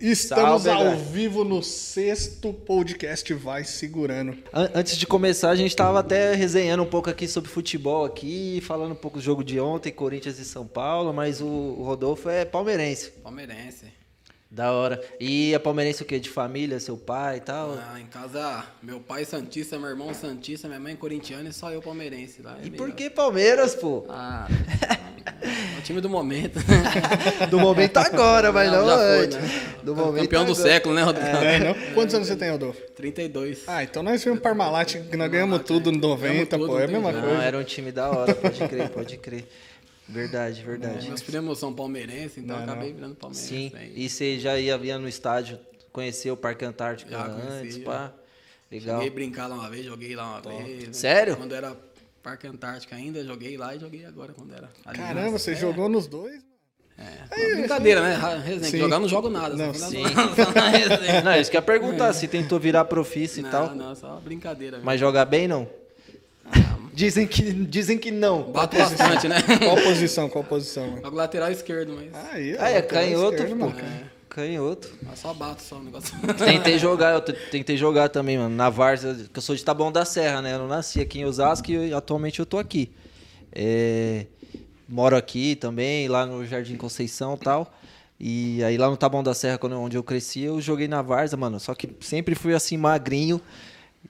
Estamos Salve, ao galera. vivo no sexto podcast Vai Segurando. An- Antes de começar, a gente tava até resenhando um pouco aqui sobre futebol aqui, falando um pouco do jogo de ontem, Corinthians e São Paulo, mas o o Rodolfo é palmeirense. Palmeirense. Da hora. E é palmeirense o quê? De família, seu pai e tal? Ah, em casa, meu pai Santista, meu irmão Santista, minha mãe corintiana e só eu palmeirense. Lá é E meio- por que Palmeiras, pô? Ah, é o time do momento. Do momento agora, mas não, já foi, antes. né? Do momento Campeão do agora. século, né, Rodrigo? É, não? Quantos anos você tem, Rodolfo? 32. Ah, então nós vimos Parmalat, que nós ganhamos tudo em 90, Ganhamos pô. É a mesma não Não, coisa. era um time da hora, pode crer, pode crer. Verdade, verdade. Meus primos são palmeirenses, então Não, acabei não. virando palmeirense. Sim, né? e você já ia, ia no estádio conhecer o Parque Antártico Já antes, conhecia. pá. Legal. Cheguei a brincar lá uma vez, joguei lá uma vez. Sério? Quando era Parque Antártica ainda, joguei lá e joguei agora quando era. Aliança. Caramba, você É, jogou nos dois? É, brincadeira, né? Resenha, Sim. jogar não jogo nada. Não, só sim. só na resenha. Não, isso que eu ia perguntar, se tentou virar profissa e Não, tal. não, só brincadeira. Mas jogar bem, não? Dizem que, dizem que não. Bato bastante, né? Qual posição? Qual posição? mano? Jogo lateral esquerdo, mas. Aí, Ah, é canhoto, esquerdo, pô. mano. Canhoto. mas só bato só o negócio. Tentei jogar, eu tentei jogar também, mano. Na Várzea, que eu sou de Taboão da Serra, né? Eu não nasci aqui em Osasco e atualmente eu tô aqui. É, moro aqui também, lá no Jardim Conceição e tal. E aí lá no Taboão da Serra, quando, onde eu cresci, eu joguei na Várzea, mano. Só que sempre fui assim, magrinho.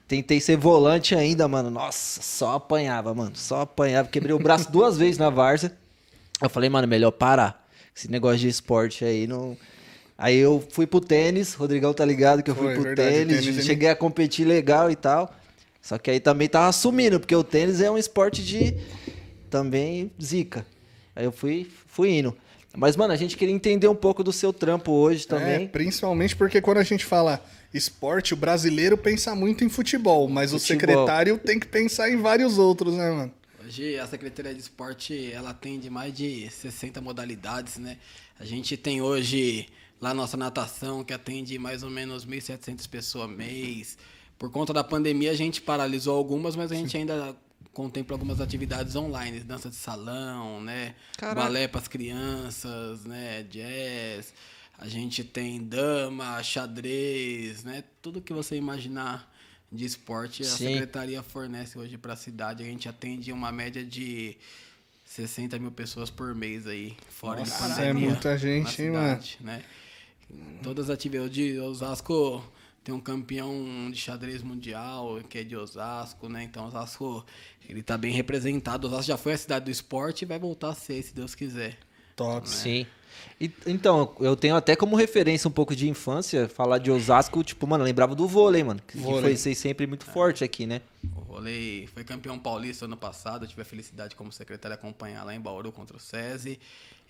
Tentei ser volante ainda, mano. Nossa, só apanhava, mano. Só apanhava. Quebrei o braço duas vezes na Várzea. Eu falei, mano, melhor parar. Esse negócio de esporte aí não. Aí eu fui pro tênis, Rodrigão tá ligado que eu fui Foi, pro verdade, tênis, tênis, cheguei a competir legal e tal. Só que aí também tava assumindo, porque o tênis é um esporte de também zica. Aí eu fui, fui indo. Mas, mano, a gente queria entender um pouco do seu trampo hoje É, também. principalmente porque quando a gente fala esporte, o brasileiro pensa muito em futebol, mas o Futebol. secretário tem que pensar em vários outros, né, mano? Hoje a Secretaria de Esporte ela atende mais de 60 modalidades, né? A gente tem hoje lá nossa natação que atende mais ou menos 1.700 pessoas mês. Por conta da pandemia a gente paralisou algumas, mas a gente ainda contempla algumas atividades online, dança de salão, né? Caraca. Balé para as crianças, né? Jazz. A gente tem dama, xadrez, né? Tudo que você imaginar de esporte, a Sim. secretaria fornece hoje para a cidade. A gente atende uma média de 60 mil pessoas por mês aí, fora de Nossa, pandemia. é muita gente, hein, mano? cidade, né? Todas as atividades de Osasco tem um campeão de xadrez mundial que é de Osasco, né? Então Osasco ele tá bem representado. Osasco já foi a cidade do esporte e vai voltar a ser, se Deus quiser. Top. Sim. E- então, eu tenho até como referência um pouco de infância, falar de Osasco, tipo, mano, eu lembrava do vôlei, mano. Que Vôlei. foi ser sempre muito forte aqui, né? O vôlei foi campeão paulista ano passado. Eu tive a felicidade como secretário acompanhar lá em Bauru contra o SESI.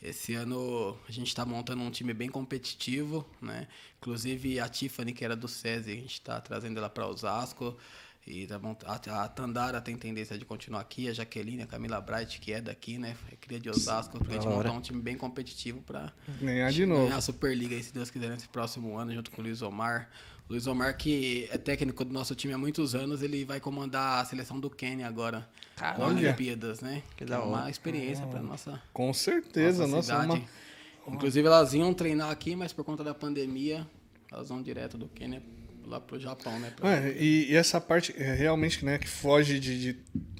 Esse ano a gente está montando um time bem competitivo, né? Inclusive a Tiffany, que era do SESI, a gente está trazendo ela para Osasco. E tá mont- a, a Tandara tem tendência de continuar aqui, a Jaqueline, a Camila Bright, que é daqui, né? É cria de Osasco, pra gente montar um time bem competitivo para Ganhar de novo. ganhar a Superliga aí, se Deus quiser, nesse próximo ano, junto com o Luiz Omar. O Luiz Omar, que é técnico do nosso time há muitos anos, ele vai comandar a seleção do Quênia agora, nas Olha. Olimpíadas, né? Que é da hora. uma experiência para nossa, Com certeza, nossa nossa, cidade. uma... Inclusive, elas iam treinar aqui, mas por conta da pandemia, elas vão direto do Quênia lá pro Japão, né? Pra- É, e, e essa parte é, realmente né, que foge de, de,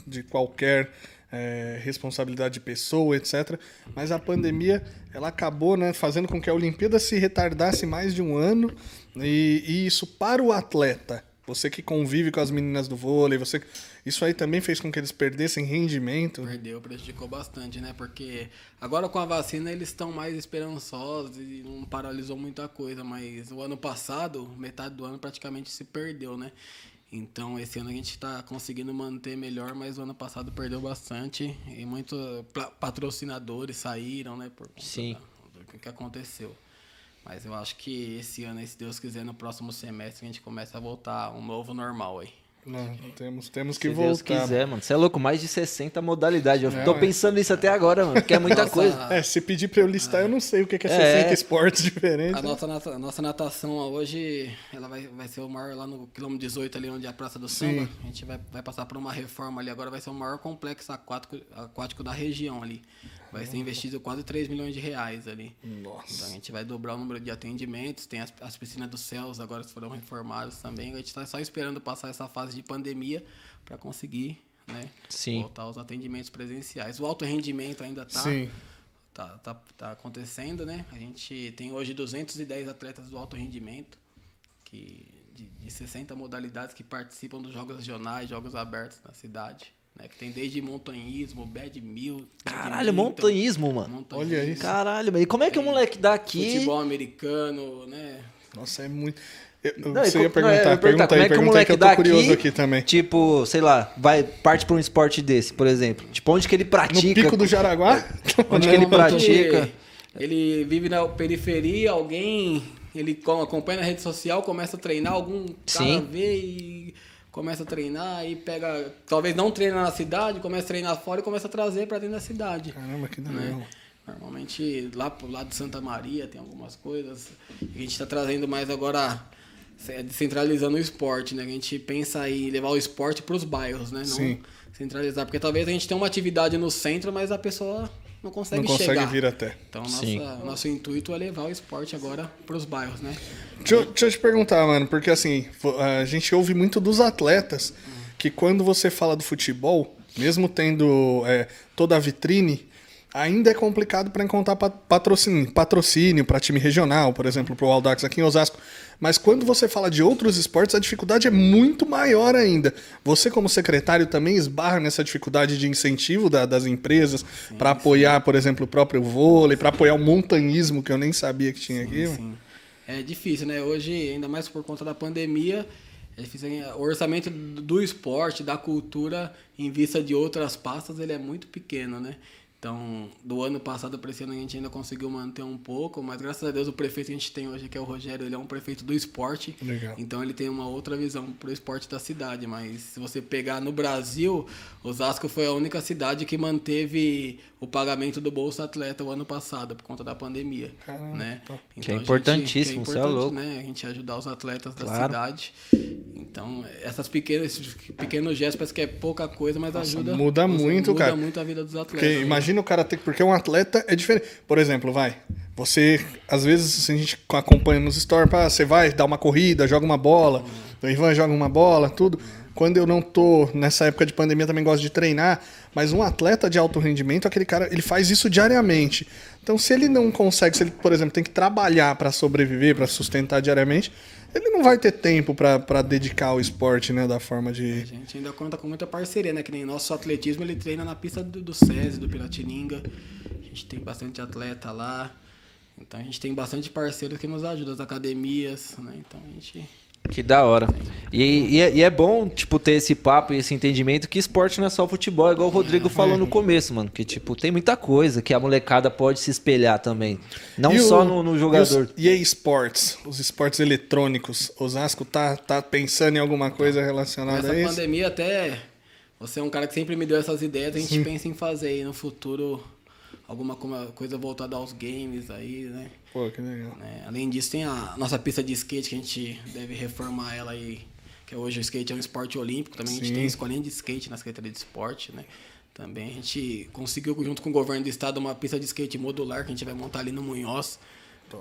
de qualquer é, responsabilidade de pessoa, etc. Mas a pandemia ela acabou né, fazendo com que a Olimpíada se retardasse mais de um ano. E, e isso para o atleta, você que convive com as meninas do vôlei, você isso aí também fez com que eles perdessem rendimento. Perdeu, prejudicou bastante, né? Porque agora com a vacina eles estão mais esperançosos e não paralisou muita coisa, mas o ano passado, metade do ano praticamente se perdeu, né? Então esse ano a gente está conseguindo manter melhor, mas o ano passado perdeu bastante e muitos patrocinadores saíram, né? Por conta Sim. da- do que aconteceu. Mas eu acho que esse ano, se Deus quiser, no próximo semestre a gente começa a voltar um novo normal aí. Não, temos, temos que Se Deus voltar. quiser, mano. Você é louco, mais de 60 modalidades. Eu É, tô pensando nisso até agora, mano, porque é muita Nossa, coisa. É, se pedir pra eu listar, eu não sei o que é É. 60 esportes diferentes. A nossa, nata- a nossa natação hoje, ela vai, vai ser o maior lá no quilômetro 18, ali onde é a Praça do Samba. Sim. A gente vai, vai passar por uma reforma ali. Agora vai ser o maior complexo aquático, aquático da região ali. Vai ser investido quase 3 milhões de reais ali. Nossa. Então a gente vai dobrar o número de atendimentos. Tem as, as piscinas dos céus agora que foram reformadas também. A gente está só esperando passar essa fase de pandemia para conseguir né, voltar aos atendimentos presenciais. O alto rendimento ainda está tá, tá, tá acontecendo, né? A gente tem hoje 210 atletas do alto rendimento, que, de, de 60 modalidades que participam dos jogos regionais, jogos abertos na cidade. Né? Que tem desde montanhismo, bad mil. Caralho, badminton, montanhismo, mano. montanhismo, Olha isso. Caralho, mas e como é que o moleque daqui. Futebol americano, né? Nossa, é muito. Eu, eu- Não, você ia co- não, ia perguntar, pergunta como aí, é que o moleque que eu tô daqui, curioso aqui também. Tipo, sei lá, vai, parte pra um esporte desse, por exemplo. Tipo, onde que ele No pratica? pico do Jaraguá? Onde que ele pratica? Ele, ele vive na periferia, alguém. Ele co- acompanha na rede social, começa a treinar, algum cara Sim. vê e começa a treinar e pega. Talvez não treina na cidade, começa a treinar fora e começa a trazer pra dentro da cidade. Caramba, que né? Normalmente lá pro lado de Santa Maria tem algumas coisas. A gente está trazendo mais agora descentralizando o esporte, né? A gente pensa em levar o esporte para os bairros, né? Não Sim. centralizar. Porque talvez a gente tenha uma atividade no centro, mas a pessoa não consegue, Não consegue chegar. vir até. Então nossa, nosso intuito é levar o esporte agora para os bairros, né? Deixa, eu- deixa eu te perguntar, mano, porque assim, a gente ouve muito dos atletas que quando você fala do futebol, mesmo tendo é, toda a vitrine, ainda é complicado para encontrar pa- patrocínio, patrocínio para time regional, por exemplo, para o Aldax aqui em Osasco. Mas quando você fala de outros esportes, a dificuldade é muito maior ainda. Você, como secretário, também esbarra nessa dificuldade de incentivo da- das empresas para apoiar, por exemplo, o próprio vôlei, para apoiar o montanhismo, que eu nem sabia que tinha aqui. mano. Sim. É difícil, né? Hoje, ainda mais por conta da pandemia, é difícil. O orçamento do esporte, da cultura, em vista de outras pastas, ele é muito pequeno, né? Então, do ano passado para esse ano a gente ainda conseguiu manter um pouco, mas graças a Deus o prefeito que a gente tem hoje, que é o Rogério, ele é um prefeito do esporte. Legal. Então ele tem uma outra visão pro esporte da cidade. Mas se você pegar no Brasil, Osasco foi a única cidade que manteve o pagamento do Bolsa Atleta o ano passado, por conta da pandemia. Caramba, né? top. Que é a gente- importantíssimo, que você é louco. né? A gente ajudar os atletas da Claro. cidade. Então, essas pequenas, esses pequenos gestos parece que é pouca coisa, mas ajuda. muda muito, muda cara. muito a vida dos atletas. Porque né? imagina o cara ter. Porque um atleta é diferente. Por exemplo, vai. Você, às vezes, a gente acompanha nos stories, ah, você vai dar uma corrida, joga uma bola, o Ivan joga uma bola, tudo. Quando eu não tô nessa época de pandemia, também gosto de treinar. Mas um atleta de alto rendimento, aquele cara, ele faz isso diariamente. Então, se ele não consegue, se ele, por exemplo, tem que trabalhar para sobreviver, para sustentar diariamente, ele não vai ter tempo para dedicar ao esporte, né, da forma A de. gente ainda conta com muita parceria, né? Que nem nosso atletismo, ele treina na pista do, do SESI, do Piratininga. A gente tem bastante atleta lá. Então a gente tem bastante parceiros que nos ajudam, as academias, né? Então a gente. Que da hora. E, e é, e é bom, tipo, ter esse papo e esse entendimento que esporte não é só futebol, igual o Rodrigo falou no começo, mano. Que, tipo, tem muita coisa que a molecada pode se espelhar também. Não E só o- no, no E jogador. os EA Sports, os esportes eletrônicos. Osasco tá, tá pensando em alguma coisa relacionada Essa a isso? pandemia até. Você é um cara que sempre me deu essas ideias, a gente pensa em fazer aí no futuro alguma co- coisa voltada aos games aí, né? Pô, que legal. né? Além disso, tem a nossa pista de skate que a gente deve reformar ela aí. Que hoje o skate é um esporte olímpico, também a gente Sim. tem escolinha de skate na Secretaria de Esporte, né? Também a gente conseguiu, junto com o governo do estado, uma pista de skate modular que a gente vai montar ali no Munhoz,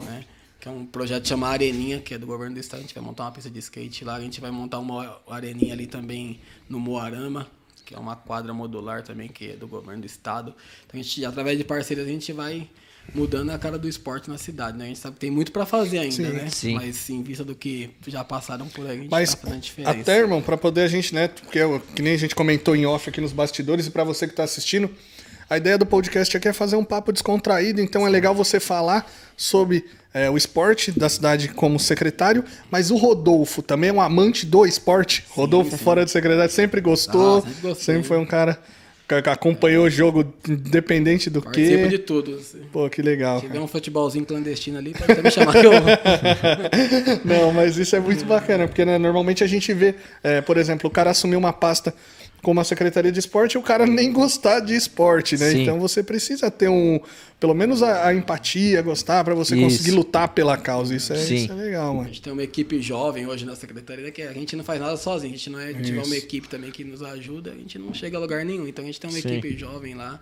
né? Que é um projeto que chama Areninha, que é do governo do estado. A gente vai montar uma pista de skate lá. A gente vai montar uma areninha ali também no Moarama, que é uma quadra modular também, que é do governo do estado. Então a gente, através de parcerias, a gente vai mudando a cara do esporte na cidade, né? A gente sabe que tem muito para fazer ainda, Sim. né? Sim. Mas em vista do que já passaram por aí, a gente Mas tá fazendo diferença. até, irmão, pra poder a gente, né, porque eu- que nem a gente comentou em off aqui nos bastidores e pra você que tá assistindo, a ideia do podcast aqui é fazer um papo descontraído, então é legal você falar sobre é, o esporte da cidade como secretário, mas o Rodolfo também é um amante do esporte. Rodolfo, sim. fora de secretário, sempre gostou, Ah, sempre gostei. sempre foi um cara que acompanhou o jogo independente do que. de tudo. Se Pô, que legal. tiver cara. um futebolzinho clandestino ali, pode até me chamar que eu Não, mas isso é muito bacana, porque né, normalmente a gente vê, é, por exemplo, o cara assumir uma pasta como a Secretaria de Esporte o cara nem gostar de esporte, né? Sim. Então você precisa ter um, pelo menos a, a empatia, gostar, para você Isso. conseguir lutar pela causa. Isso é, Sim. isso é legal, A mano. gente tem uma equipe jovem hoje na secretaria que a gente não faz nada sozinho. A gente não é, tiver uma equipe também que nos ajuda, a gente não chega a lugar nenhum. Então a gente tem uma Sim. equipe jovem lá.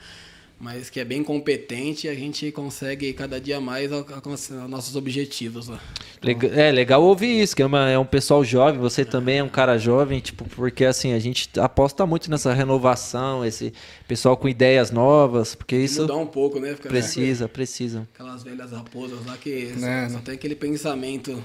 Mas que é bem competente e a gente consegue cada dia mais alcançar nossos objetivos lá. Legal, é legal ouvir isso, que é, uma, é um pessoal jovem, você também é um cara jovem, tipo, porque assim, a gente aposta muito nessa renovação, esse pessoal com ideias novas, porque isso mudar um pouco, né? Fica precisa, precisa. Aquelas velhas raposas lá que só, só tem aquele pensamento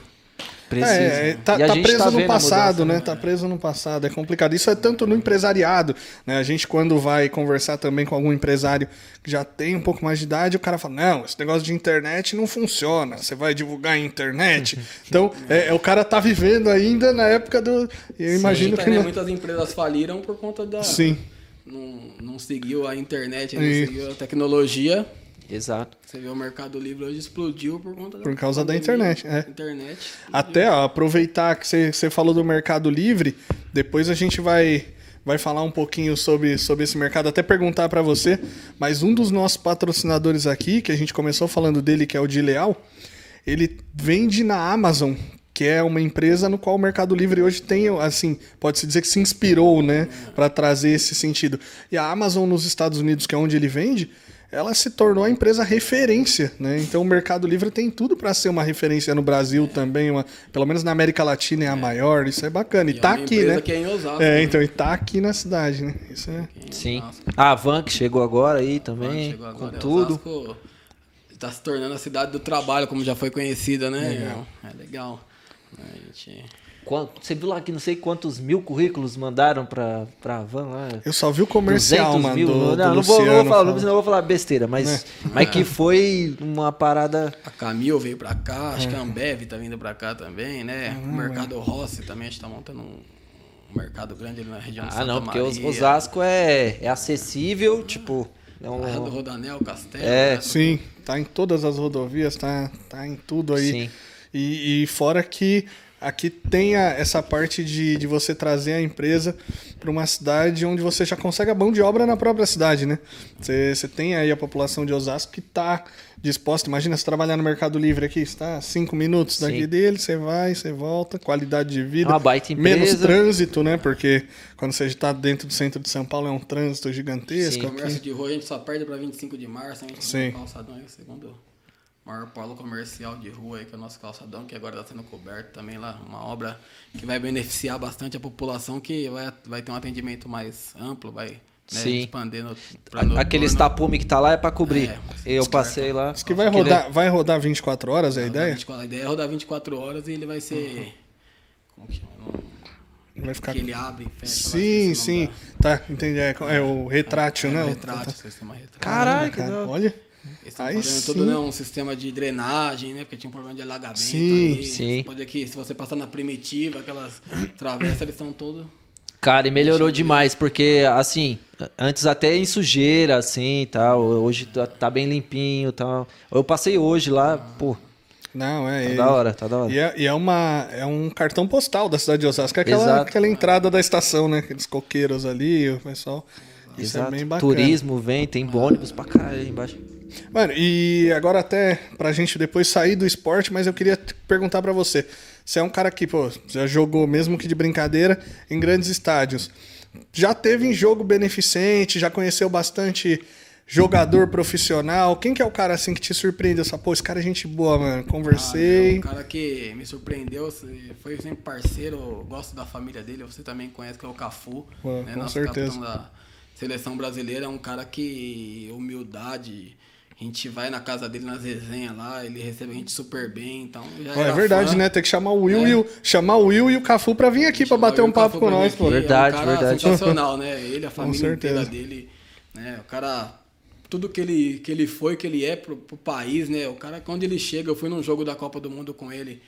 Precisa. É, tá, tá preso tá no passado, né? Tá preso no passado, é complicado. Isso é tanto no empresariado, né? A gente quando vai conversar também com algum empresário que já tem um pouco mais de idade, o cara fala, não, esse negócio de internet não funciona, você vai divulgar em internet. então, é, é, o cara tá vivendo ainda na época do... Eu imagino Sim, que... Né? Não... Muitas empresas faliram por conta da... Sim. Não, não seguiu a internet, não e... seguiu a tecnologia Exato. Você vê o Mercado Livre hoje explodiu por conta da Por causa da internet, é. Internet. Até ó, aproveitar que você, você falou do Mercado Livre, depois a gente vai vai falar um pouquinho sobre, sobre esse mercado, até perguntar para você, mas um dos nossos patrocinadores aqui, que a gente começou falando dele, que é o de Leal, ele vende na Amazon, que é uma empresa no qual o Mercado Livre hoje tem, assim, pode-se dizer que se inspirou, né, para trazer esse sentido. E a Amazon nos Estados Unidos, que é onde ele vende, ela se tornou a empresa referência, né? Então o Mercado Livre tem tudo para ser uma referência no Brasil também, uma, pelo menos na América Latina é a maior, isso é bacana. E, e é tá aqui, né? Que é, em Osasco, é, né? então e tá aqui na cidade, né? Isso é. Sim. A Van que chegou agora aí também, agora, com tudo. Osasco tá se tornando a cidade do trabalho, como já foi conhecida, né? Legal. É legal. A gente você viu lá que não sei quantos mil currículos mandaram pra, pra van lá? Eu só vi o comercial, mano. Mil, do, não, do não, vou, vou falar, não, não vou falar besteira, mas, é. mas que foi uma parada. A Camil veio pra cá, acho é. que a Ambev tá vindo pra cá também, né? o Mercado Rossi também, a gente tá montando um mercado grande ali na região ah, de Santa não, porque Maria. Osasco é, é acessível, tipo. É um... do Rodanel, Castelo. É, né? sim, tá em todas as rodovias, tá, tá em tudo aí. Sim. E, e fora que Aqui tem a, essa parte de, de você trazer a empresa para uma cidade onde você já consegue a mão de obra na própria cidade, né? Você, você tem aí a população de Osasco que está disposta. Imagina você trabalhar no Mercado Livre aqui, está cinco minutos daqui Sim. dele, você vai, você volta, qualidade de vida. É uma baita empresa. Menos trânsito, né? Porque quando você está dentro do centro de São Paulo é um trânsito gigantesco. Sim. Comércio de rua a gente só perde para 25 de março, a gente Sim. calçadão aí, segundo maior polo comercial de rua aí, que é o nosso calçadão, que agora está sendo coberto também lá. Uma obra que vai beneficiar bastante a população, que vai, vai ter um atendimento mais amplo, vai né, Sim. expandendo. Aquele tapume que está lá é para cobrir. É, Eu passei lá. Diz que vai rodar, vai rodar 24 horas, é a ideia? 24, a ideia é rodar 24 horas e ele vai ser. Uhum. Como que chama? Vai ficar... Que ele abre e fecha. Sim, sim. Tá, entendi. É, é o retrátil, é, né? É o retrátil, sistema retrátil. Caraca, cara, olha. Eles estão fazendo sim. todo né, um sistema de drenagem, né? Porque tinha um problema de alagamento. Sim, ali. sim. pode que se você passar na primitiva, aquelas travessas, eles estão todos. Cara, e melhorou demais, porque assim, antes até em sujeira, assim tal. Hoje tá, tá bem limpinho tal. Eu passei hoje lá, pô. Não, é. Tá da hora, tá da hora. E é, e é, uma, é um cartão postal da cidade de Osasco, é aquela, aquela entrada da estação, né? Aqueles coqueiros ali, o pessoal. Isso é Exato. bem bacana. Turismo vem, tem ônibus pra cá aí embaixo. Mano, e agora até pra gente depois sair do esporte, mas eu queria perguntar para você. Você é um cara que, pô, já jogou, mesmo que de brincadeira, em grandes estádios. Já teve em jogo beneficente, já conheceu bastante jogador profissional. Quem que é o cara assim que te surpreendeu? Essa, pô, esse cara é gente boa, mano. Conversei. Ah, é um cara que me surpreendeu, foi sempre parceiro, gosto da família dele. Você também conhece que é o Cafu, Pô, né? Com Nosso certeza. da seleção brasileira. É um cara que humildade a gente vai na casa dele nas resenhas lá, ele recebe a gente super bem, então já É verdade, fã. né? Tem que chamar o Will, é. e o, chamar o Will e o Cafu pra vir aqui pra bater um papo com nós, pô. Verdade, é um verdade. sensacional, né? Ele, a família inteira dele, né? O cara tudo que ele, que ele foi, que ele é pro, pro país, né? O cara, quando ele chega, eu fui num jogo da Copa do Mundo com ele,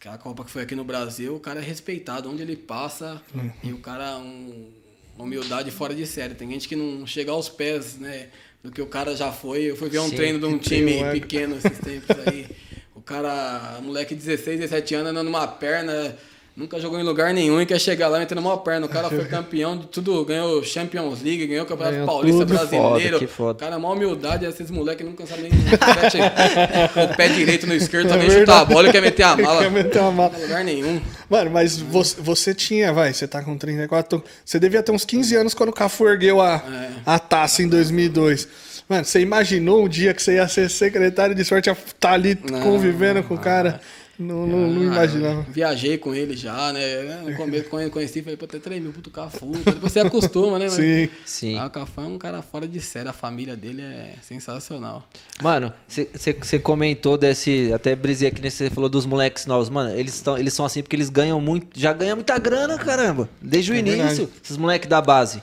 aquela Copa que foi aqui no Brasil, o cara é respeitado, onde ele passa, uhum. e o cara, um, uma humildade fora de série. Tem gente que não chega aos pés, né? Do que o cara já foi. Eu fui ver um Sim, treino de um time pequeno esses tempos aí. O cara, moleque de 16, 17 anos, andando numa perna Nunca jogou em lugar nenhum e quer chegar lá metendo uma perna. O cara foi campeão de tudo, ganhou Champions League, ganhou o Campeonato ganhou Paulista Brasileiro. Foda, foda. Cara, maior humildade, esses moleques nunca sabem nem o pé direito no esquerdo, também é chutar a bola e quer meter a mala. quer meter a mala. Não lugar nenhum. Mano, mas você, você, tinha, vai, você tá com 34, você devia ter uns 15 anos quando o Cafu ergueu a, é. a taça em 2002. Mano, você imaginou um dia que você ia ser secretário de esporte, ia estar tá ali Não, convivendo com o cara? Não, não, não Ah, imaginava. Viajei com ele já, né? No começo conhe- conheci, falei, pô, até tremeu, puto Cafu. Depois você acostuma, né? Mas- Sim. Sim. Ah, o Cafu é um cara fora de série, a família dele é sensacional. Mano, você comentou desse. Até brisei aqui nesse. Você falou dos moleques novos. Mano, eles, tão, eles são assim porque eles ganham muito. Já ganham muita grana, caramba. Desde o É início. verdade. Esses moleques da base.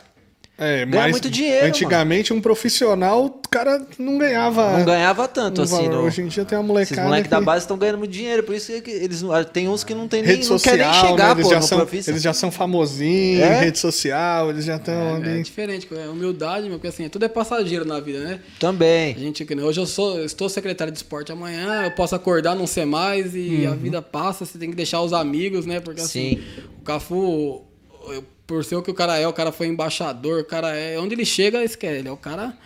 É, Ganha mas muito dinheiro, antigamente um profissional, o cara não ganhava. Não ganhava tanto um assim. No, Hoje em dia tem uma esses molecada. moleques da que- base estão ganhando muito dinheiro. Por isso que eles não- tem uns que não tem nem, Rede não social, quer nem chegar, né? eles, pô, já no são, eles já são famosinhos, É? rede social, eles já estão É, ali. diferente, é humildade, meu, porque assim, tudo é passageiro na vida, né? A Também. gente, que nem hoje eu sou, eu estou secretário de esporte amanhã, eu posso acordar, não ser mais e a vida passa, você tem que deixar os amigos, né? Porque assim, Sim. o Cafu, eu- por ser o que o cara é, o cara foi embaixador, o cara é. Onde ele chega, esquece, ele é o cara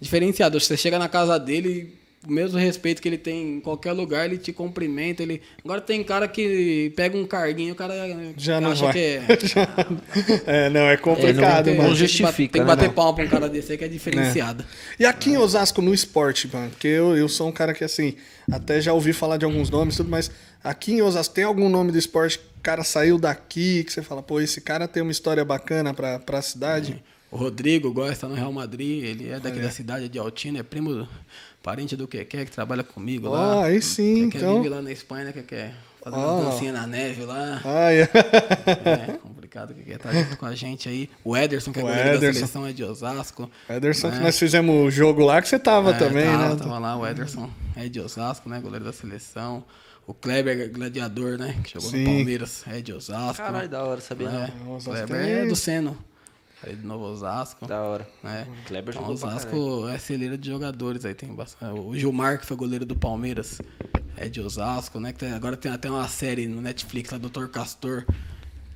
diferenciado. Você chega na casa dele, o mesmo respeito que ele tem em qualquer lugar, ele te cumprimenta. Ele... Agora tem cara que pega um carguinho, o cara Já não acha vai. que é. é, não, é complicado, tem, não mano. tem que justifica, bater- Tem que né, bater não? palma pra um cara desse aí que é diferenciado. E aqui em Osasco, no esporte, mano, porque eu, eu sou um cara que, assim, até já ouvi falar de alguns nomes e tudo, mas aqui em Osasco tem algum nome do esporte que o cara saiu daqui, que você fala, pô, esse cara tem uma história bacana pra, pra cidade? O Rodrigo gosta no Real Madrid, ele é daqui da cidade de Altina, é primo, do- parente do Keké, que trabalha comigo Ó, lá. aí sim, Keké então. vive lá na Espanha, né, Keké? Fazendo uma dancinha na neve lá. Ah, é. É, complicado, Keké tá junto com a gente aí. O Ederson, que é O goleiro da seleção, é de Osasco. Ederson, que É. nós fizemos o jogo lá, que você tava É, também, tava, né? Tava lá, o Ederson é de Osasco, né, goleiro da seleção. O Kleber, gladiador, né, que jogou Sim. no Palmeiras, é de Osasco. Caralho, da hora, sabia É, Kleber tem- é do Seno. Aí de Novo Osasco. Da hora. né? Kleber Então, Osasco é celeiro de jogadores aí tem bastante. O Gilmar que foi goleiro do Palmeiras é de Osasco, né? Que tem- agora tem até uma série no Netflix lá Dr. Castor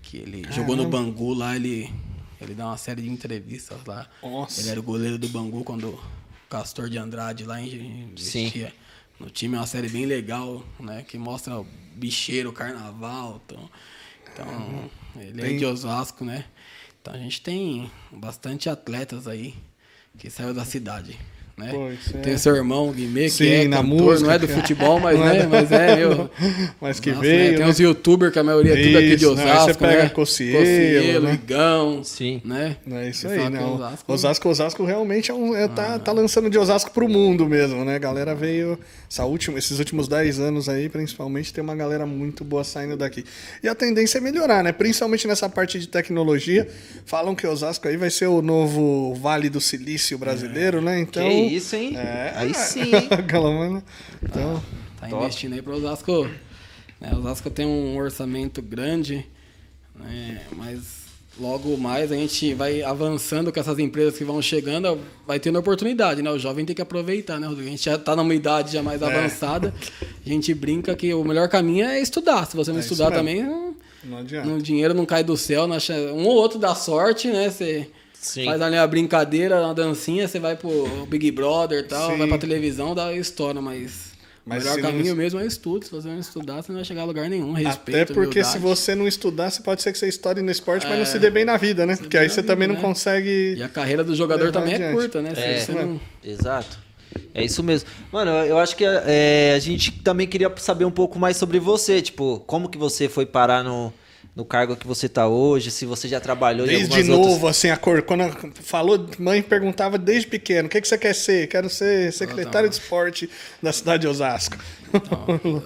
que ele jogou no Bangu lá, ele ele dá uma série de entrevistas lá. Nossa. Ele era o goleiro do Bangu quando o Castor de Andrade lá em- investia no time, é uma série bem legal, né? Que mostra o bicheiro, o carnaval, então, então ele é de Osasco, né? Então a gente tem bastante atletas aí que saiu da cidade. Né? É- Tem seu irmão, Guimê, Sim, que é na cantor, música, não é do cara. futebol, mas, Não é né, do- mas é, meu. Mas que Nossa, veio, né? Tem né? uns youtubers que a maioria é tudo aqui de Isso, não, aí você Osasco, pega né? Cossielo, né? Igão, Sim. né? É isso aí, aqui em não. Osasco. Osasco, Osasco realmente é um, é, Ah. tá, tá lançando de Osasco pro mundo mesmo, né? A galera veio. Essa última, esses últimos 10 anos aí, principalmente, tem uma galera muito boa saindo daqui. E a tendência é melhorar, né? Principalmente nessa parte de tecnologia. Falam que Osasco aí vai ser o novo Vale do Silício brasileiro, né? Então. que isso, hein? É. Aí sim? Galvana. Então. Tá Top. investindo aí para Osasco. Né, Osasco tem um orçamento grande, né, mas logo mais a gente vai avançando com essas empresas que vão chegando, vai tendo oportunidade, né? O jovem tem que aproveitar, né? Rodrigo? A gente já tá numa idade já mais É. avançada. A gente brinca que o melhor caminho é estudar. Se você não É estudar também, não, Não adianta. o dinheiro não cai do céu. não acha- Um ou outro dá sorte, né? Você Sim. faz ali a brincadeira, uma dancinha, você vai pro Big Brother e tal, Sim. vai pra televisão, dá história, mas. Mas o melhor se não- caminho mesmo é estudo. Se você não estudar, você não vai chegar a lugar nenhum. Respeito, Até porque humildade. se você não estudar, você pode ser que você estoure no esporte, mas não É. se dê bem na vida, né? Porque aí você vida, também não né? consegue. E a carreira do jogador também é adiante. curta, né? É. você não- Exato. É isso mesmo. Mano, eu eu acho que é, a gente também queria saber um pouco mais sobre você. Tipo, como que você foi parar no, no cargo que você tá hoje, se você já trabalhou em Desde algumas novo, outras... assim, a cor. Quando falou, mãe perguntava desde pequeno: o que, que você quer ser? Quero ser secretário de esporte da cidade de Osasco.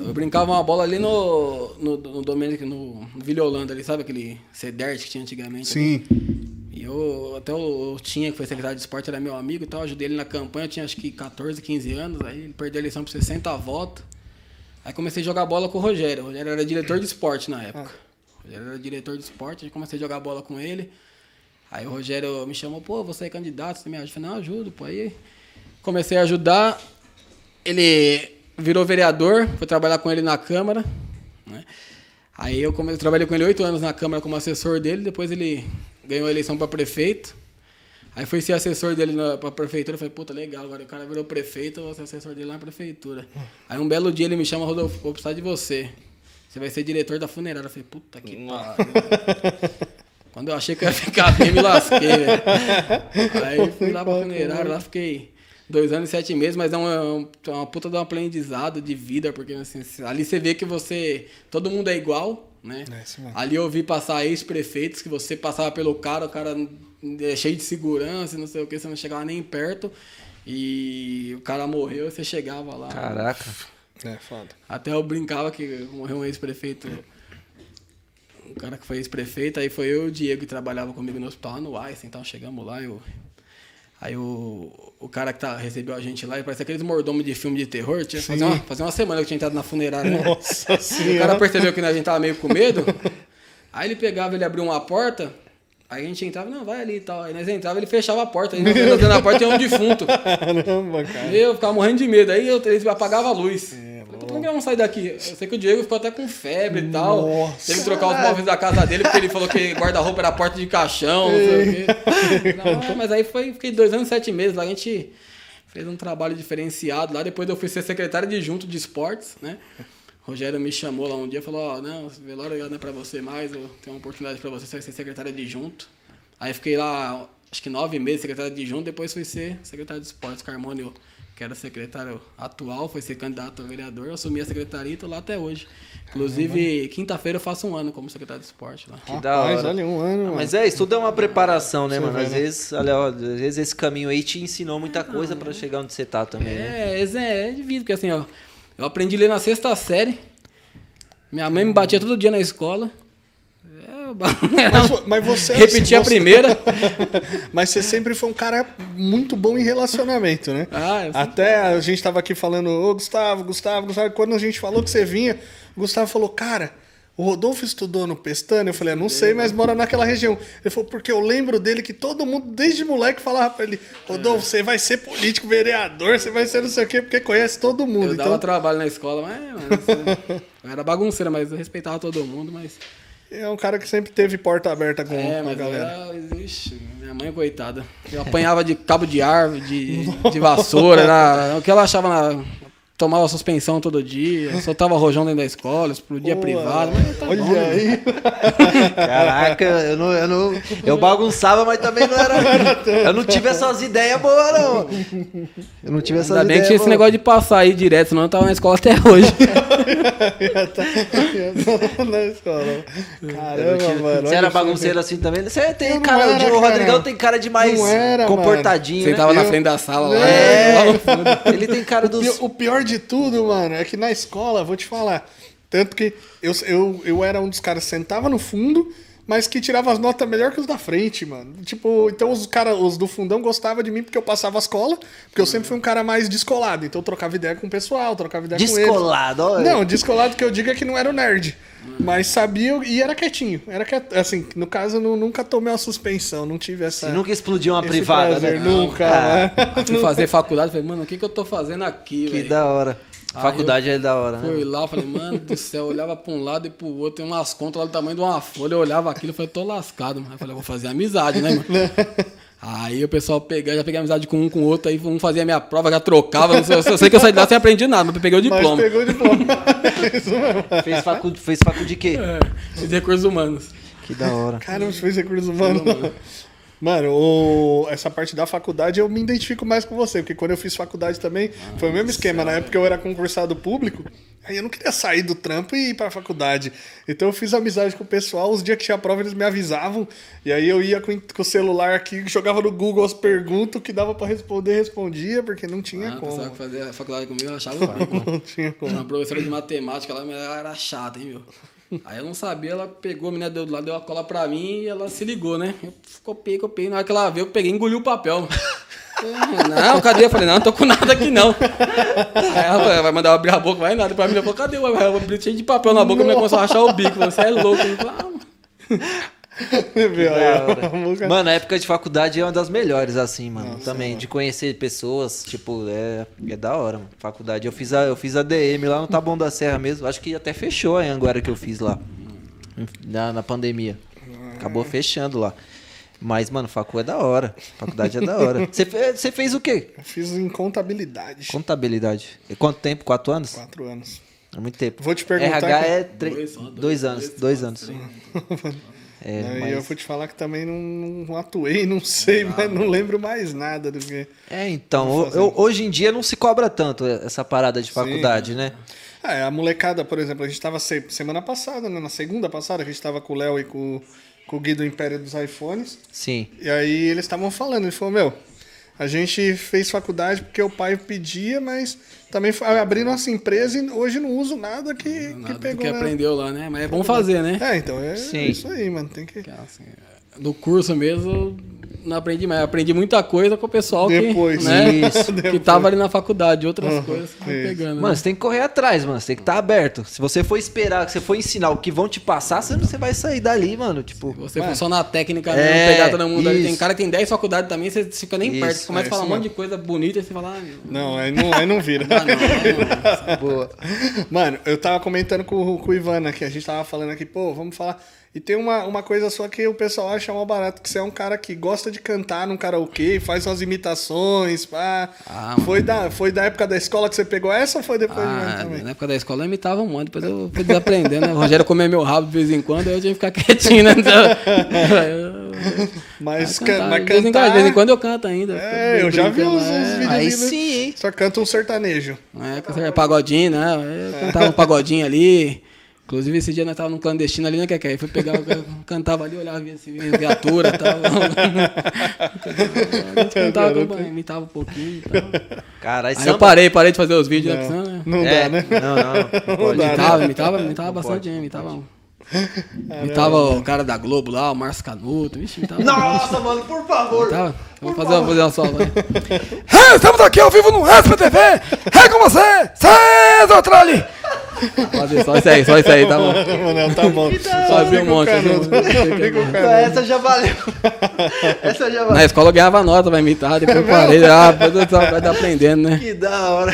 Eu brincava uma bola ali no, no, no Domênico, no Vila Holanda ali, sabe aquele Cedert que tinha antigamente? Sim. E eu, até o, o Tinha, que foi secretário de esporte, era meu amigo e tal, ajudei ele na campanha, eu tinha acho que 14, 15 anos, aí ele perdeu a eleição por 60 votos. Aí comecei a jogar bola com o Rogério. O Rogério era diretor de esporte na época. O Rogério era diretor de esporte, aí comecei a jogar bola com ele. Aí o Rogério me chamou, pô, você é candidato, você me ajuda? Eu falei, não, ajudo, pô. Aí comecei a ajudar. Ele virou vereador, fui trabalhar com ele na Câmara. Né? Aí eu, come... eu trabalhei com ele oito anos na Câmara como assessor dele, depois ele ganhou a eleição para prefeito. Aí fui ser assessor dele na, pra prefeitura, eu falei, puta, legal, agora o cara virou prefeito, eu vou ser assessor dele lá na prefeitura. Aí um belo dia ele me chama, Rodolfo, vou precisar de você. Você vai ser diretor da funerária. Eu falei, puta que pariu. Quando eu achei que eu ia ficar bem, me lasquei, velho. Aí fui lá pra funerária, lá fiquei dois anos e sete meses, mas é uma, é uma puta de um aprendizado de vida, porque assim, ali você vê que você. Todo mundo é igual, né? É isso mesmo. ali eu vi passar ex-prefeitos que você passava pelo cara, o cara é cheio de segurança, não sei o que, você não chegava nem perto. E o cara morreu e você chegava lá. Caraca. É, foda. Até eu brincava que morreu um ex-prefeito. Um cara que foi ex-prefeito, aí foi eu e o Diego que trabalhava comigo no hospital lá no Einstein, então chegamos lá, eu. Aí o, o cara que tá, recebeu a gente lá, parece aqueles mordomos de filme de terror. Tinha fazer uma, fazer uma semana que eu tinha entrado na funerária. Né? Nossa O cara senhora. percebeu que a gente tava meio com medo. Aí ele pegava, ele abriu uma porta. Aí a gente entrava, não, vai ali e tal. Aí nós entrava, ele fechava a porta. Aí dentro da porta tinha um defunto. Caramba, cara. Eu ficava morrendo de medo. Aí eu, eles apagavam a luz. É, Falei, Por que vamos sair daqui? Eu sei que o Diego ficou até com febre e tal. Nossa. Teve que trocar os móveis da casa dele, porque ele falou que guarda-roupa era porta de caixão, não sei o quê. Não, mas aí foi, fiquei dois anos e sete meses lá. A gente fez um trabalho diferenciado lá. Depois eu fui ser secretário de junto de esportes, né? Rogério me chamou lá um dia e falou, ó, não, esse velório não é pra você mais, eu tenho uma oportunidade pra você, você vai ser secretário de junto. Aí fiquei lá, acho que nove meses secretário de junto, depois fui ser secretário de esportes. Carmônio, que era secretário atual, foi ser candidato a vereador, eu assumi a secretaria e tô lá até hoje. Inclusive, quinta-feira eu faço um ano como secretário de esporte lá. Que da hora. olha, um ano, mano. Mas é, isso tudo é uma preparação, né, Você mano? vê, Às né? vezes, olha, ó, às vezes esse caminho aí te ensinou muita coisa pra chegar onde você tá também, né? É, esse é, é de vida, porque assim, ó, eu aprendi a ler na sexta série, minha mãe me batia todo dia na escola. É, Mas, mas você. Repeti a primeira. Mas você sempre foi um cara muito bom em relacionamento, né? Ah, sempre- Até a gente tava aqui falando, ô Gustavo, Gustavo, Gustavo. Quando a gente falou que você vinha, o Gustavo falou, cara, o Rodolfo estudou no Pestana. Eu falei, "Ah, não sei, mas mora naquela região. Ele falou, porque eu lembro dele que todo mundo, desde moleque, falava pra ele, Rodolfo, você vai ser político, vereador, você vai ser não sei o quê, porque conhece todo mundo. Eu Então, dava trabalho na escola, mas isso- eu era bagunceiro, mas eu respeitava todo mundo, mas. é um cara que sempre teve porta aberta com, É, a mas eu galera. era. Ixi, minha mãe, coitada. Eu apanhava de cabo de árvore, de, de vassoura, era, o que ela achava na. Tomava suspensão todo dia, soltava rojão dentro da escola, explodia Boa. privado. Mas tá Olha bom, né? aí. Caraca, eu não, eu não. Eu bagunçava, mas também não era. Eu não tive essas ideias boas, não. Eu não tive essas Ainda bem ideias. que tinha esse negócio de passar aí direto, senão eu tava na escola até hoje. na escola. Caramba, tive- mano. Você era bagunceiro assim também? Você tem cara. era, o cara. Rodrigão tem cara de mais era, comportadinho. Você né? tava na Eu- frente da sala lá. É, lá ele tem cara dos. o pior de tudo, mano, é que na escola, vou te falar. Tanto que eu, eu, eu era um dos caras sentava no fundo, mas que tirava as notas melhor que os da frente, mano. Tipo, então os cara, os do fundão gostavam de mim porque eu passava a escola, porque eu sempre fui um cara mais descolado. Então eu trocava ideia com o pessoal, trocava ideia com eles. Descolado, olha. Não, descolado que eu digo é que não era o nerd. Mas sabia e era quietinho. Era quiet... Assim, no caso, eu nu- nunca tomei uma suspensão, não tive essa. Você nunca explodiu uma privada, prazer, né? Nunca, Ah, né? Aí fui fazer faculdade, falei, mano, o que, que eu tô fazendo aqui, Que velho? da hora. Aí Faculdade eu é da hora, Fui né? lá, falei, mano do céu, eu olhava pra um lado e pro outro, tem umas contas lá do tamanho de uma folha, eu olhava aquilo e falei, tô lascado, mano. Aí eu falei, vou fazer amizade, né, mano? Aí o pessoal pegava, já peguei amizade com um com o outro, aí um fazia a minha prova, já trocava. Eu, eu sei que eu saí de lá sem aprender nada, mas peguei o Mas diploma. pegou o diploma. Isso mesmo. Fez facu, fez facu de quê? É, de recursos humanos. Que da hora. Caramba, você fez recursos humanos. Mano, o- essa parte da faculdade eu me identifico mais com você, porque quando eu fiz faculdade também, foi o mesmo esquema. Na época eu era concursado público, aí eu não queria sair do trampo e ir pra faculdade. Então eu fiz amizade com o pessoal, os dias que tinha prova eles me avisavam, e aí eu ia com, com o celular aqui, jogava no Google as perguntas, o que dava pra responder, respondia, porque não tinha Ah, como. que fazia faculdade comigo, eu achava o. Não tinha como. Uma professora de matemática, ela era chata, hein, meu? Aí eu não sabia, ela pegou a menina deu do lado, deu a cola pra mim e ela se ligou, né? Eu copiei, copiei. Na hora que ela veio, eu peguei e engoli o papel. Eu, Não, cadê? Eu falei, não, não tô com nada aqui não. Aí ela falou, vai mandar eu abrir a boca, vai nada. Pra mim, ela falou, cadê? Eu eu abri cheio de papel na boca, a menina começou a rachar o bico. Você é louco. Eu falei, ah. Viu? Mano, a época de faculdade é uma das melhores, assim, mano. Também, de conhecer pessoas, tipo, é, é da hora, mano. Faculdade. Eu fiz, a, eu fiz a DM lá no Taboão da Serra mesmo. Acho que até fechou a Anguera que eu fiz lá. Na, na pandemia. Acabou fechando lá. Mas, mano, facu é da hora. Faculdade é da hora. Você fe- você fez o quê? Eu fiz em contabilidade. Contabilidade. E quanto tempo? Quatro anos? Quatro anos. É muito tempo. Vou te perguntar RH que- é tre- Dois dois, dois, anos. dois, Dois quatro, anos. É, Aí mas- eu vou te falar que também não, não atuei, não sei, mas não lembro mais nada do que. É, então, eu- hoje em dia não se cobra tanto essa parada de faculdade, né? Ah, é, a molecada, por exemplo, a gente tava se- semana passada, né? Na segunda passada, a gente tava com o Léo e com, com o Gui do Império dos iPhones. Sim. E aí eles estavam falando, ele falou, meu, a gente fez faculdade porque o pai pedia, mas também foi abrir nossa empresa e hoje não uso nada que, que Nada do pegou. que aprendeu lá, né? Mas é bom fazer, né? É, então é Sim. isso aí, mano. Tem que. Assim, no curso mesmo, não aprendi mais. Eu aprendi muita coisa com o pessoal Depois, que, né, isso. que tava ali na faculdade, outras Uhum, coisas que isso. pegando. Mano, né? você tem que correr atrás, mano. Você tem que estar aberto. Se você for esperar, que você for ensinar o que vão te passar, você não você vai sair dali, mano. Tipo, Se você Mano. for só na técnica, É, mesmo, pegar todo mundo ali. Tem isso. cara que tem 10 faculdades também, você fica nem Isso, perto. Você começa é a falar isso um monte de coisa bonita e você fala, ah, meu, Não, aí não, aí não vira. ah, não, ah, não. boa. Mano, eu tava comentando com, com o Ivana que a gente tava falando aqui, pô, vamos falar. E tem uma, uma coisa só que o pessoal acha mal barato, que você é um cara que gosta de cantar num karaokê, faz umas imitações, pá. Ah, foi, da, foi da época da escola que você pegou essa ou foi depois de Ah, também? na época da escola eu imitava um monte, depois eu fui desaprendendo, né? O Rogério comia meu rabo de vez em quando, aí eu tinha que ficar quietinho, né? Eu- Mas, mas de, vez em, cantar... de vez em quando eu canto ainda. É, eu já vi uns, uns é. vídeos Aí né? sim, hein? Só canta um sertanejo. É, pagodinho, né? Eu cantava um pagodinho ali. Inclusive, esse dia nós tava num clandestino ali, né, que Aí fui pegar, eu cantava ali, olhava via assim, via viatura e tal. A gente cantava, Garoto. imitava um pouquinho e tal. Caralho, Aí eu parei, parei de fazer os vídeos, né? porque senão, né? Não É, dá, né? Não, não. não né? Imitava, imitava, imitava Não bastante, pode, Imitava. Imitava o cara da Globo lá, o Márcio Canuto. Vixe, imitava. Nossa, mano, por favor. Imitava. Vou fazer, vou fazer uma só, vai. É, estamos aqui ao vivo no SPTV. É com você, César Trolli. Fazer só isso aí, só isso aí, tá bom. Não, tá bom. Fazia um monte. Então, essa já valeu. essa já valeu. Na escola eu ganhava nota pra imitar, depois eu parei. Ah, céu, vai dar aprendendo, né? Que da hora.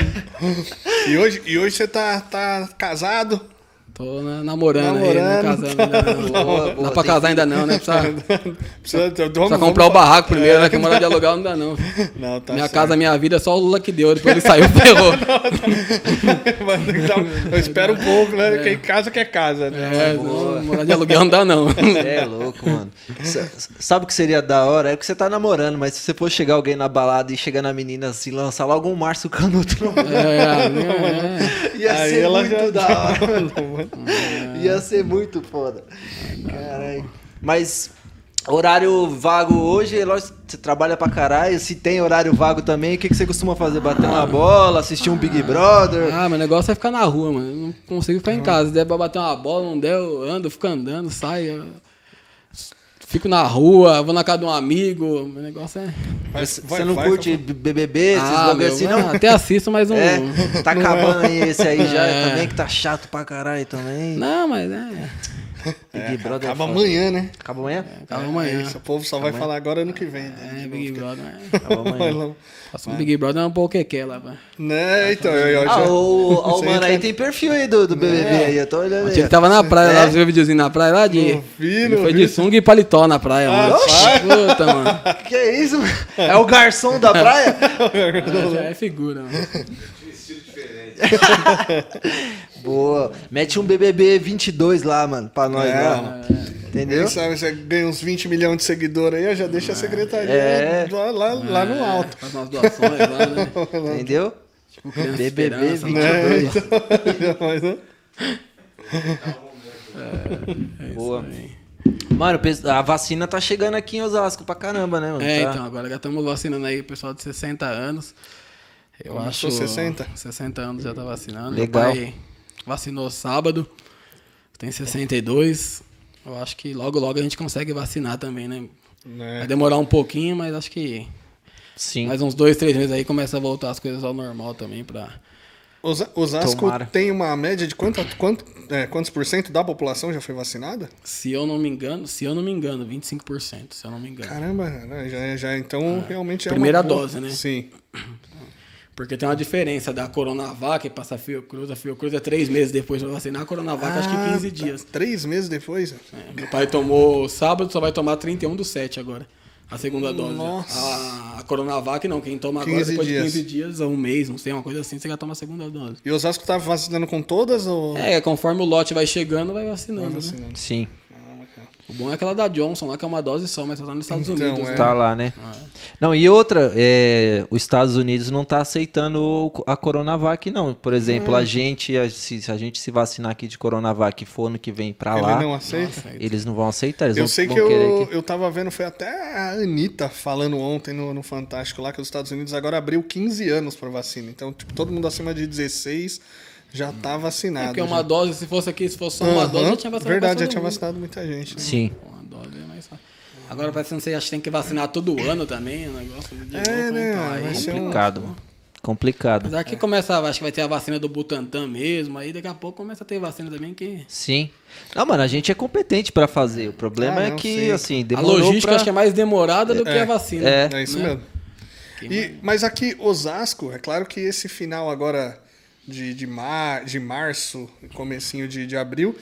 E hoje, e hoje você tá, tá casado? Tô na- namorando, aí, Namorando. né? Casando ainda não. Boa, Não boa, dá pra casar que- ainda não, né? Precisa, Precisa, precisa vamos, comprar o vamos- barraco primeiro, né? Que morar de aluguel não dá não. Não, tá minha certo. casa, minha vida, só o Lula que deu. Depois ele saiu, ferrou. Que dar um- Eu espero um pouco, né? Quem casa quer casa, né? É, não, morar de aluguel não dá não. É louco, mano. Sabe o que seria da hora? É que você tá namorando, mas se você for chegar alguém na balada e chegar na menina assim, lançar logo um Márcio Canuto no É, é, Ia Aí ser ela muito já- da hora. Ia ser muito foda. Caralho. Mas horário vago hoje, é lógico, você trabalha pra caralho. Se tem horário vago também, o que, que você costuma fazer? Bater uma bola, assistir um Big Brother? Ah, meu negócio é ficar na rua, mano. Eu não consigo ficar em casa. Se der pra bater uma bola, não der, eu ando, fico andando, saio. Fico na rua, vou na casa de um amigo. Meu negócio é. Vai- Você vai- não vai- curte BBB, esses Ah, meu, assim, não? Até assisto, mas não. É, tá acabando aí esse aí já É. também, que tá chato pra caralho também. Não, mas é. Big Brother é Acaba amanhã, né? Acaba amanhã? Acaba amanhã. Isso, o povo só vai falar agora ano que vem. né? É, Big Brother. É. Acaba amanhã. Faço um Big Brother é um pouco que lá, pá. Né, então, eu, eu Ah, o, mano aí entra- tem perfil aí do, do BBB aí, eu tô olhando Ele aí. tava na praia É? lá, viu o videozinho na praia lá de. Ele foi vi. de sunga e paletó na praia, mano. vai. Puta, mano. Que é isso? mano? É o garçom da praia? É, já é figura, mano. Boa. Mete um BBB 22 lá, mano, pra nós É, lá. mano. Entendeu? Quem sabe você ganha uns 20 milhões de seguidores aí, eu já deixa a secretaria É. lá, lá, lá no alto. Faz umas doações lá, né? Entendeu? Tipo, BBB esperança, 22. Né, então, mas, né? Boa. Mano, a vacina tá chegando aqui em Osasco pra caramba, né, mano? É, Tá- então, agora já estamos vacinando aí o pessoal de 60 anos. Eu Começou acho. 60? 60 anos já tá vacinando. Legal. Meu pai vacinou sábado. Tem 62. Eu acho que logo, logo a gente consegue vacinar também, né? Né. Vai demorar um pouquinho, mas acho que Sim. mais uns dois, três meses aí começa a voltar as coisas ao normal também pra. Osa- Osasco Tomara. tem uma média de quanto, quanto, é, quantos por cento da população já foi vacinada? Se eu não me engano, se eu não me engano, 25%, se eu não me engano. Caramba, né, já, já então realmente é uma Primeira boa- dose, né? Sim. Porque tem uma diferença da Coronavac, que passa a Fiocruz, a Fiocruz é três meses depois de vacinar, a Coronavac acho que 15 tá. dias. Três meses depois? É, meu pai tomou sábado, só vai tomar 31 do 7 agora. A segunda dose. Nossa. A, a Coronavac não, quem toma agora 15 depois dias. de 15 dias ou um mês, não sei, uma coisa assim, você já toma a segunda dose. E Osasco tá vacinando com todas ou... É, conforme o lote vai chegando, vai vacinando, né? vacinando? Sim. O bom é aquela da Johnson lá, que é uma dose só, mas só tá nos Estados Então, Unidos. é. né? Tá lá, né? Não, e outra, é, os Estados Unidos não tá aceitando a Coronavac, não. Por exemplo, a gente, a- se, se a gente se vacinar aqui de Coronavac e for ano que vem pra Ele lá, não aceita? eles não vão aceitar. Eles Eu vão, sei que eu, eu tava vendo, foi até a Anitta falando ontem no, no Fantástico lá, que os Estados Unidos agora abriu 15 anos pra vacina. Então, tipo, todo mundo acima de 16 já tá vacinado. É porque já. uma dose, se fosse aqui, se fosse só uma dose, já tinha vacinado Verdade, já tinha mundo. vacinado muita gente. né? Sim. Uma dose é mais fácil. Agora parece que não sei, acho que tem que vacinar todo ano também, o negócio de É, né, então, aí vai ser um- Complicado. Complicado. Apesar que começa, acho que vai ter a vacina do Butantan mesmo, aí daqui a pouco começa a ter vacina também que... Sim. Não, mano, a gente é competente pra fazer. O problema Ah, é não, que, sim. assim, A demorou logística pra... acho que é mais demorada do que a vacina. É. É isso né? mesmo. E, mas aqui, Osasco, é claro que esse final agora de, de, mar, de março, comecinho de, de abril,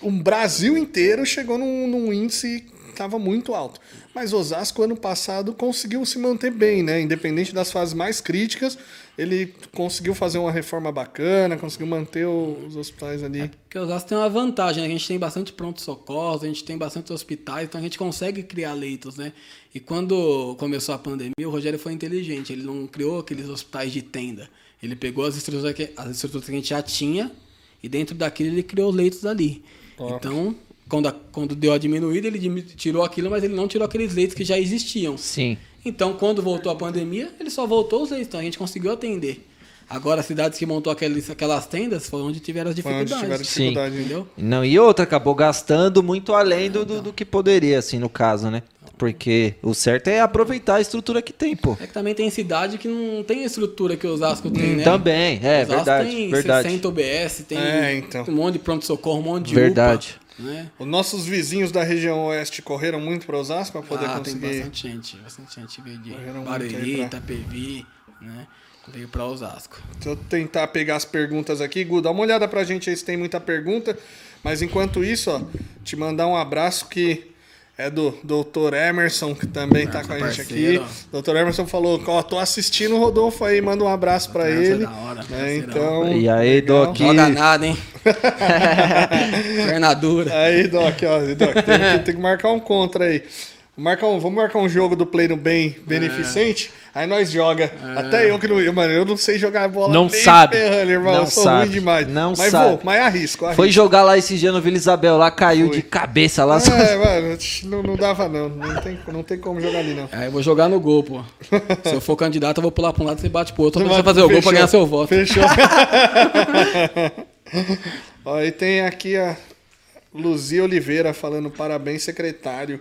o Brasil inteiro chegou num, num índice que estava muito alto. Mas Osasco, ano passado, conseguiu se manter bem, né? Independente das fases mais críticas, ele conseguiu fazer uma reforma bacana, conseguiu manter os hospitais ali. Porque Osasco tem uma vantagem, né? A gente tem bastante pronto-socorro, a gente tem bastante hospitais, então a gente consegue criar leitos, né? E quando começou a pandemia, o Rogério foi inteligente, ele não criou aqueles hospitais de tenda. Ele pegou as estruturas que, as estruturas que a gente já tinha e dentro daquilo ele criou leitos ali. Então, quando, a- quando deu a diminuída, ele tirou aquilo, mas ele não tirou aqueles leitos que já existiam. Sim. Então, quando voltou a pandemia, ele só voltou os leitos, então a gente conseguiu atender. Agora, as cidades que montou aqueles, aquelas tendas foi onde tiveram as Foi onde dificuldades. tiveram dificuldade. Entendeu? Não, e outra, acabou gastando muito além do, do, do que poderia, assim, no caso, né? Porque o certo é aproveitar a estrutura que tem, pô. É que também tem cidade que não tem a estrutura que o Osasco tem, né? Também, é, Osasco verdade, tem verdade. 60 OBS, tem É, então. um monte de pronto-socorro, um monte de Verdade. UPA, né? Os nossos vizinhos da região oeste correram muito para Osasco para poder ah, tem conseguir. bastante gente, bastante gente veio de Correram muito Barueri, aí pra- Itapevi, né? Veio pra Osasco. Deixa eu tentar pegar as perguntas aqui. Gu, dá uma olhada pra gente aí se tem muita pergunta. Mas enquanto isso, ó, te mandar um abraço que é do Dr. Emerson, que também tá com a gente aqui. parceiro. Dr. Emerson falou, ó, tô assistindo o Rodolfo aí, manda um abraço pra Emerson é ele. da hora, né, parceirão. então, E aí, legal. Doc? Joga nada, hein? Pernadura. Aí, Doc, ó, Doc, tem, que- tem que marcar um contra aí. Marcar um, vamos marcar um jogo do Play no Bem beneficente? Aí nós joga. Até eu que não. eu, Mano, eu não sei jogar bola. Não nem sabe. ferrando, irmão. Não eu sou sabe. ruim demais. Não mas sabe. vou, mas arrisco. arrisco. Foi jogar lá esse dia no Vila Isabel, lá caiu Foi. de cabeça lá. É, mano, não, não dava não. Não tem, não tem como jogar ali, não. Aí eu vou jogar no gol, pô. Se eu for candidato, eu vou pular pra um lado e você bate pro outro. Pra você Fechou. fazer o gol pra ganhar seu voto. Fechou. Ó, e tem aqui a Luzia Oliveira falando parabéns, secretário.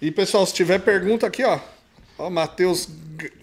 E pessoal, se tiver pergunta aqui, ó. Ó, Matheus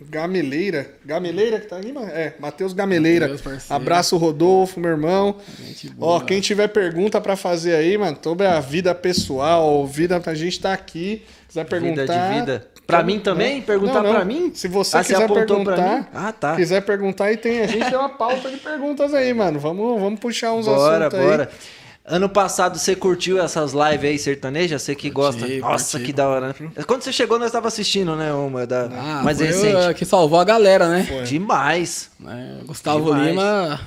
Gameleira. Gameleira que tá aqui, mano? É, Matheus Gameleira. Abraço, Rodolfo, meu irmão. Gente boa. Ó, quem tiver pergunta pra fazer aí, mano, sobre a vida pessoal, vida pra gente tá aqui. Quiser perguntar. Vida de vida. Pra mim também? Perguntar pra mim? Se você Ah, você quiser apontou pra perguntar, mim? Ah, tá. quiser perguntar, e tem, a gente tem uma pauta de perguntas aí, mano. Vamos, vamos puxar uns Bora, assuntos bora. aí. Ano passado você curtiu essas lives aí sertanejas? Você que gosta. Nossa, curti. que da hora, né? Quando você chegou, nós tava assistindo, né? Uma da Ah, mais foi recente. que salvou a galera, né? Demais. É, Gustavo Demais. Lima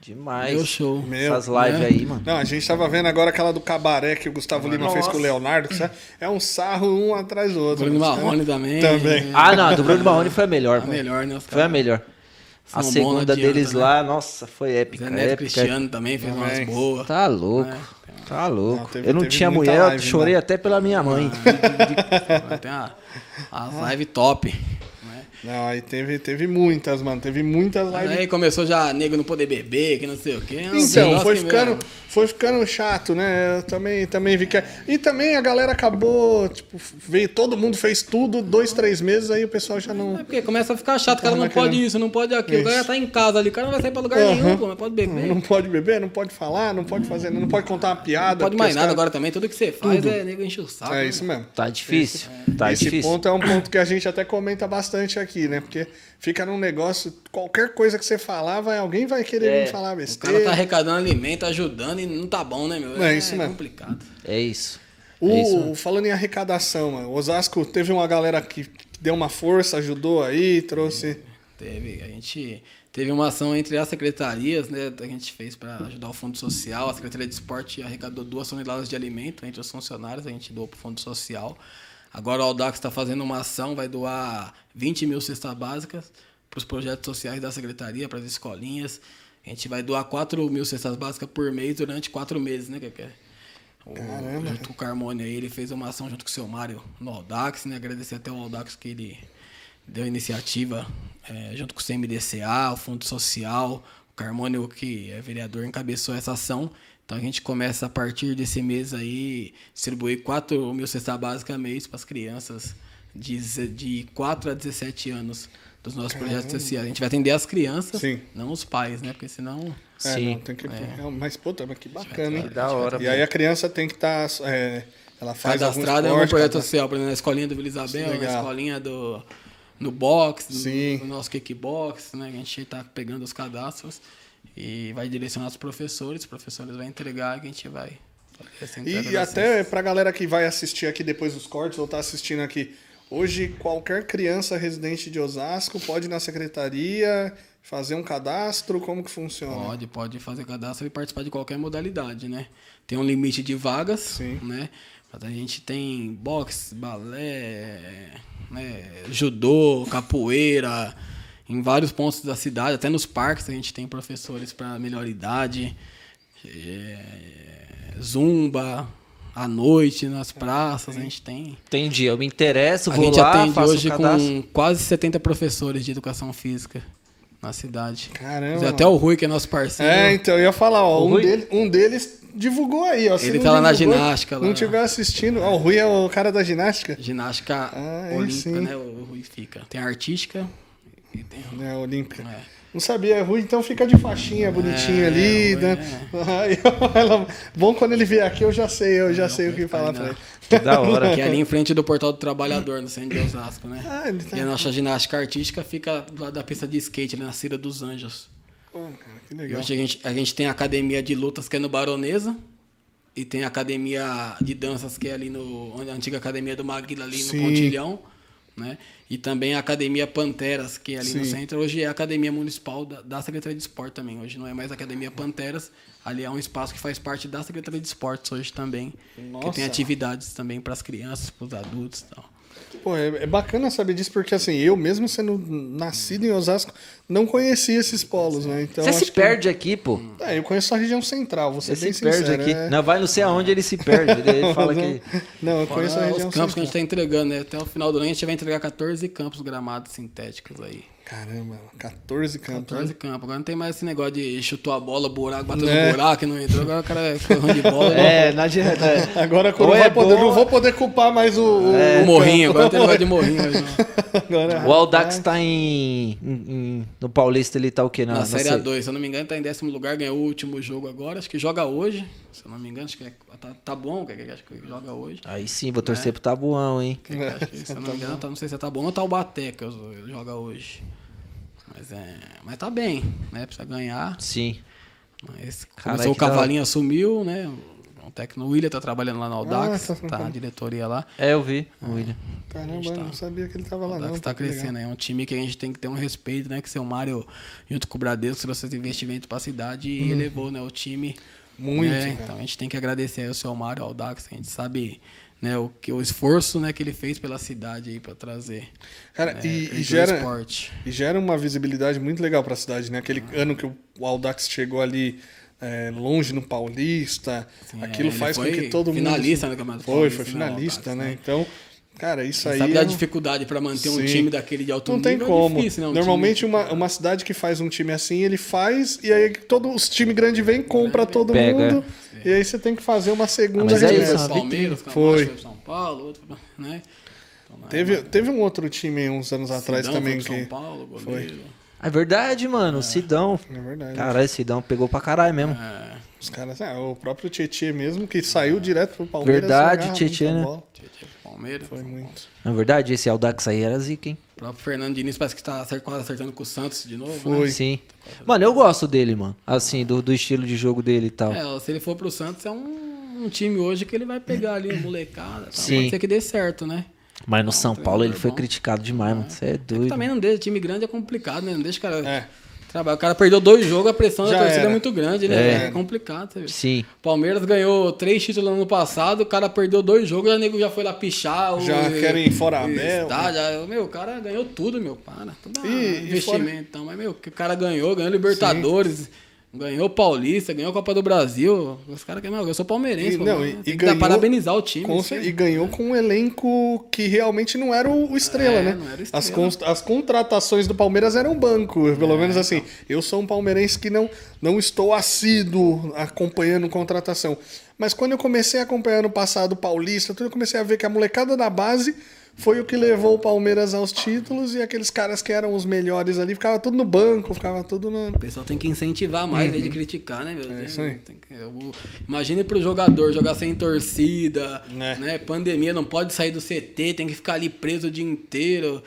Demais. deu show. Meu, Essas lives né? aí, mano. Não, a gente tava vendo agora aquela do cabaré que o Gustavo Lima fez com o Leonardo. que É um sarro um atrás do outro. Bruno mano. Marrone também. Também. Ah, não, a do Bruno Marrone foi a melhor. A mano. melhor, né? Foi a melhor. A São segunda adianta, deles né? lá, nossa, foi épica. Zé Neto épica. Cristiano também fez umas boas. Tá louco. É. Tá louco. Não, teve- eu não tinha mulher, eu live, chorei mano. até pela minha mãe. Tem a, as live top. Não, aí teve, teve muitas, mano. Teve muitas lives. Aí começou já nego não poder beber, que não sei o quê. É Então, foi ficando, foi ficando chato, né? Eu também, também vi que. E também a galera acabou, tipo, veio, todo mundo fez tudo, dois, três meses, aí o pessoal já não. É porque começa a ficar chato, o cara não naquele- pode isso, não pode aquilo. O cara Isso. tá em casa ali, o cara não vai sair pra lugar Aham. nenhum, pô, mas pode beber. Não pode beber, não pode falar, não pode fazer, não pode contar uma piada. Não pode mais nada caras- agora também, tudo que você faz é nego encher o saco. É né? isso mesmo. Tá difícil. Tá Esse difícil. ponto é um ponto que a gente até comenta bastante aqui, né? Porque fica num negócio, qualquer coisa que você falar, vai, alguém vai querer É, vir falar O besteira. cara tá arrecadando alimento, ajudando e não tá bom, né, meu? É isso mesmo. complicado. É isso. O- É isso falando em arrecadação, mano, o Osasco teve uma galera que deu uma força, ajudou aí, trouxe. Teve, a gente Teve uma ação entre as secretarias, né? Que a gente fez para ajudar o Fundo Social. A Secretaria de Esporte arrecadou duas toneladas de alimento entre os funcionários, a gente doou para o Fundo Social. Agora o Aldax está fazendo uma ação, vai doar 20 mil cestas básicas para os projetos sociais da Secretaria, para as escolinhas. A gente vai doar 4 mil cestas básicas por mês durante quatro meses, né, Keké? O- Caramba. Junto com o Carmone aí, ele fez uma ação junto com o seu Mário no Aldax, né? Agradecer até o Aldax que ele deu a iniciativa eh, junto com o CMDCA, o Fundo Social, o Carmônio, que é vereador, encabeçou essa ação. Então a gente começa a partir desse mês aí distribuir 4 mil cestas básicas mês para as crianças de, de 4 a 17 anos dos nossos projetos sociais. A gente vai atender as crianças, Sim. não os pais, né? Porque senão. É, Sim. não, tem que, é, mas, puta, mas que bacana, hein? Que da hora, E aí a criança tem que estar. ela faz algum cadastrado em algum esporte, projeto cadastra- social, por exemplo, na escolinha do Vila Isabel, na escolinha do no box, Sim. no, no nosso kickbox, né? A gente está pegando os cadastros e vai direcionar os professores, os professores vão entregar e a gente vai fazer essa entrega E até cestas. pra galera que vai assistir aqui depois dos cortes ou tá assistindo aqui, hoje qualquer criança residente de Osasco pode ir na secretaria fazer um cadastro, como que funciona? Pode, pode fazer cadastro e participar de qualquer modalidade, né? Tem um limite de vagas, Sim. né? Mas a gente tem boxe, balé, né? judô, capoeira, em vários pontos da cidade, até nos parques a gente tem professores para melhor idade, é, zumba, à noite nas praças, a gente tem. Entendi, eu me interesso, A vou gente lá, atende faço hoje cadastro. com quase 70 professores de educação física na cidade. Caramba. Até o Rui, que é nosso parceiro. É, então eu ia falar, ó, um, dele- um deles divulgou aí, ó. Se Ele tá lá na divulgou, ginástica, lá. Não estiver assistindo, ó, o Rui é o cara da ginástica, Ginástica Ah, olímpica, sim. né? O Rui fica. Tem a artística e tem né, olímpica. É. Não sabia, é Rui, então fica de faixinha, bonitinho É, ali, Rui, né? Aí, ela- Bom quando ele vier aqui, eu já sei, eu já sei o que falar pra ele. Que da hora. que é ali em frente do Portal do Trabalhador, no centro de Osasco, né? Ah, ele tá- E a nossa ginástica artística fica do lado da pista de skate, ali na Cira dos Anjos. Pô, cara, que E legal. hoje a gente, a gente tem a academia de lutas que é no Baronesa. E tem a academia de danças que é ali no. onde A antiga academia do Maguila ali Sim. no Pontilhão. Né? E também a Academia Panteras, que é ali no Sim. centro. Hoje é a Academia Municipal da, da Secretaria de Esporte também. Hoje não é mais a Academia Panteras. Ali é um espaço que faz parte da Secretaria de Esportes hoje também. Nossa. Que tem atividades também para as crianças, para os adultos e tal. Pô, é, é bacana saber disso, porque assim, eu mesmo sendo nascido em Osasco, não conhecia esses polos, né? Então, Você acho se que- perde aqui, pô. É, eu conheço a região central, Você bem se perde sincero. aqui. é- Não, vai não sei aonde ele se perde. Ele fala que. Não, eu Fora conheço a os região campos que a gente está entregando, né? Até o final do ano a gente vai entregar 14 campos gramados sintéticos aí. Caramba, 14 campos. 14 campos. Agora não tem mais esse negócio de chutou a bola, buraco, bateu É. no buraco e não entrou. Agora o cara é correndo de bola. É, não adianta. Agora quando é poder, bom- não vou poder culpar mais o, o, O morrinho, agora tem negócio de morrinho. hoje, não. Agora- O Aldax tá em, em- em- No Paulista, ele tá o quê? Na, Na, na Série sé- A2, se eu não me engano, tá em décimo lugar, ganhou o último jogo agora. Acho que joga hoje. Se eu não me engano, acho que é, tá, tá bom, que- que- acho que joga hoje. Aí sim, vou torcer pro Tabuão, hein? Que- que acho que, se eu não me engano, tá, não sei se tá bom ou tá o Bateca joga hoje. Mas, é, mas tá bem, né? Precisa ganhar. Sim. Mas começou o que da hora. Cavalinho, assumiu, né? O técnico William tá trabalhando lá no Audax, Ah, tá- tá na diretoria lá. É, eu vi, o William. Caramba, tá- eu não sabia que ele tava lá O não. Audax tá que crescendo, é um time que a gente tem que ter um respeito, né? Que seu Mário, junto com o Bradesco, trouxe esse investimento pra cidade e elevou, né? O time. Muito, né? Então a gente tem que agradecer aí o seu Mário, ao Audax, a gente sabe né, o, que, o esforço né, que ele fez pela cidade aí pra trazer. Cara, né, e, e gera, esporte. e gera uma visibilidade muito legal pra cidade, né? Aquele ano que o Aldax chegou ali é, longe no Paulista, Sim, aquilo é, faz com que todo mundo... finalista no Campeonato Foi, Paulista, foi né, finalista, né? né? Então, cara, isso aí... Sabe é da um- dificuldade pra manter um Sim. time daquele de alto Não nível? tem como. É difícil, né? Um Normalmente, time- uma, uma cidade que faz um time assim, ele faz, e aí todo os time grande vem, compra todo Pega. mundo, e aí você tem que fazer uma segunda mas é isso, Foi pro Palmeiras, Foi. foi São Paulo, outro, né? Então, né, Teve, teve um outro time uns anos atrás Sidão também foi que... São Paulo, goleiro. É verdade, mano. O Sidão. É verdade. Caralho, Sidão pegou pra caralho mesmo. É, Os caras, ah, o próprio Tietê mesmo, que saiu direto pro Palmeiras. Verdade, muita né? bola. Palmeiras. Foi muito. Na verdade, esse Aldax aí era zica, hein? O próprio Fernando Diniz parece que tá quase acertando com o Santos de novo. Foi. Né? Sim. Mano, eu gosto dele, mano. Assim, do, do estilo de jogo dele e tal. É, se ele for pro Santos, é um, um time hoje que ele vai pegar ali, molecada. Tá? Sim. Pode ser que dê certo, né? Mas no São Paulo ele foi bom. criticado demais, mano. Você é doido. Também não deixa, time grande é complicado, né? Não deixa o cara É. Trabalho. O cara perdeu dois jogos, a pressão da Já torcida era. é muito grande, né? É. É, complicado. Você vê. Sim. Palmeiras ganhou três títulos no ano passado, o cara perdeu dois jogos, o nego já foi lá pichar. o- Já querem ir fora o estádio. Ah, Meu, o cara ganhou tudo, meu. Para. Tudo é E- e investimento. Então, mas, meu, o cara ganhou, ganhou Libertadores. Ganhou Paulista, ganhou a Copa do Brasil. Os caras que, eu sou palmeirense. E, pô, não, e, e ganhou, parabenizar o time. com e ganhou com um elenco que realmente não era o, o estrela, É, né? não era o As, estrela. cons- as contratações do Palmeiras eram banco, pelo menos assim. Eu sou um palmeirense que não, não estou assíduo acompanhando contratação. Mas quando eu comecei a acompanhar no passado o Paulista, tudo, eu comecei a ver que a molecada da base foi o que levou o Palmeiras aos títulos e aqueles caras que eram os melhores ali ficava tudo no banco, ficava tudo no. O pessoal tem que incentivar mais, em vez de criticar, né, meu? É isso aí. tem que- eu- imagine pro jogador jogar sem torcida, É. né? Pandemia, não pode sair do CT, tem que ficar ali preso o dia inteiro.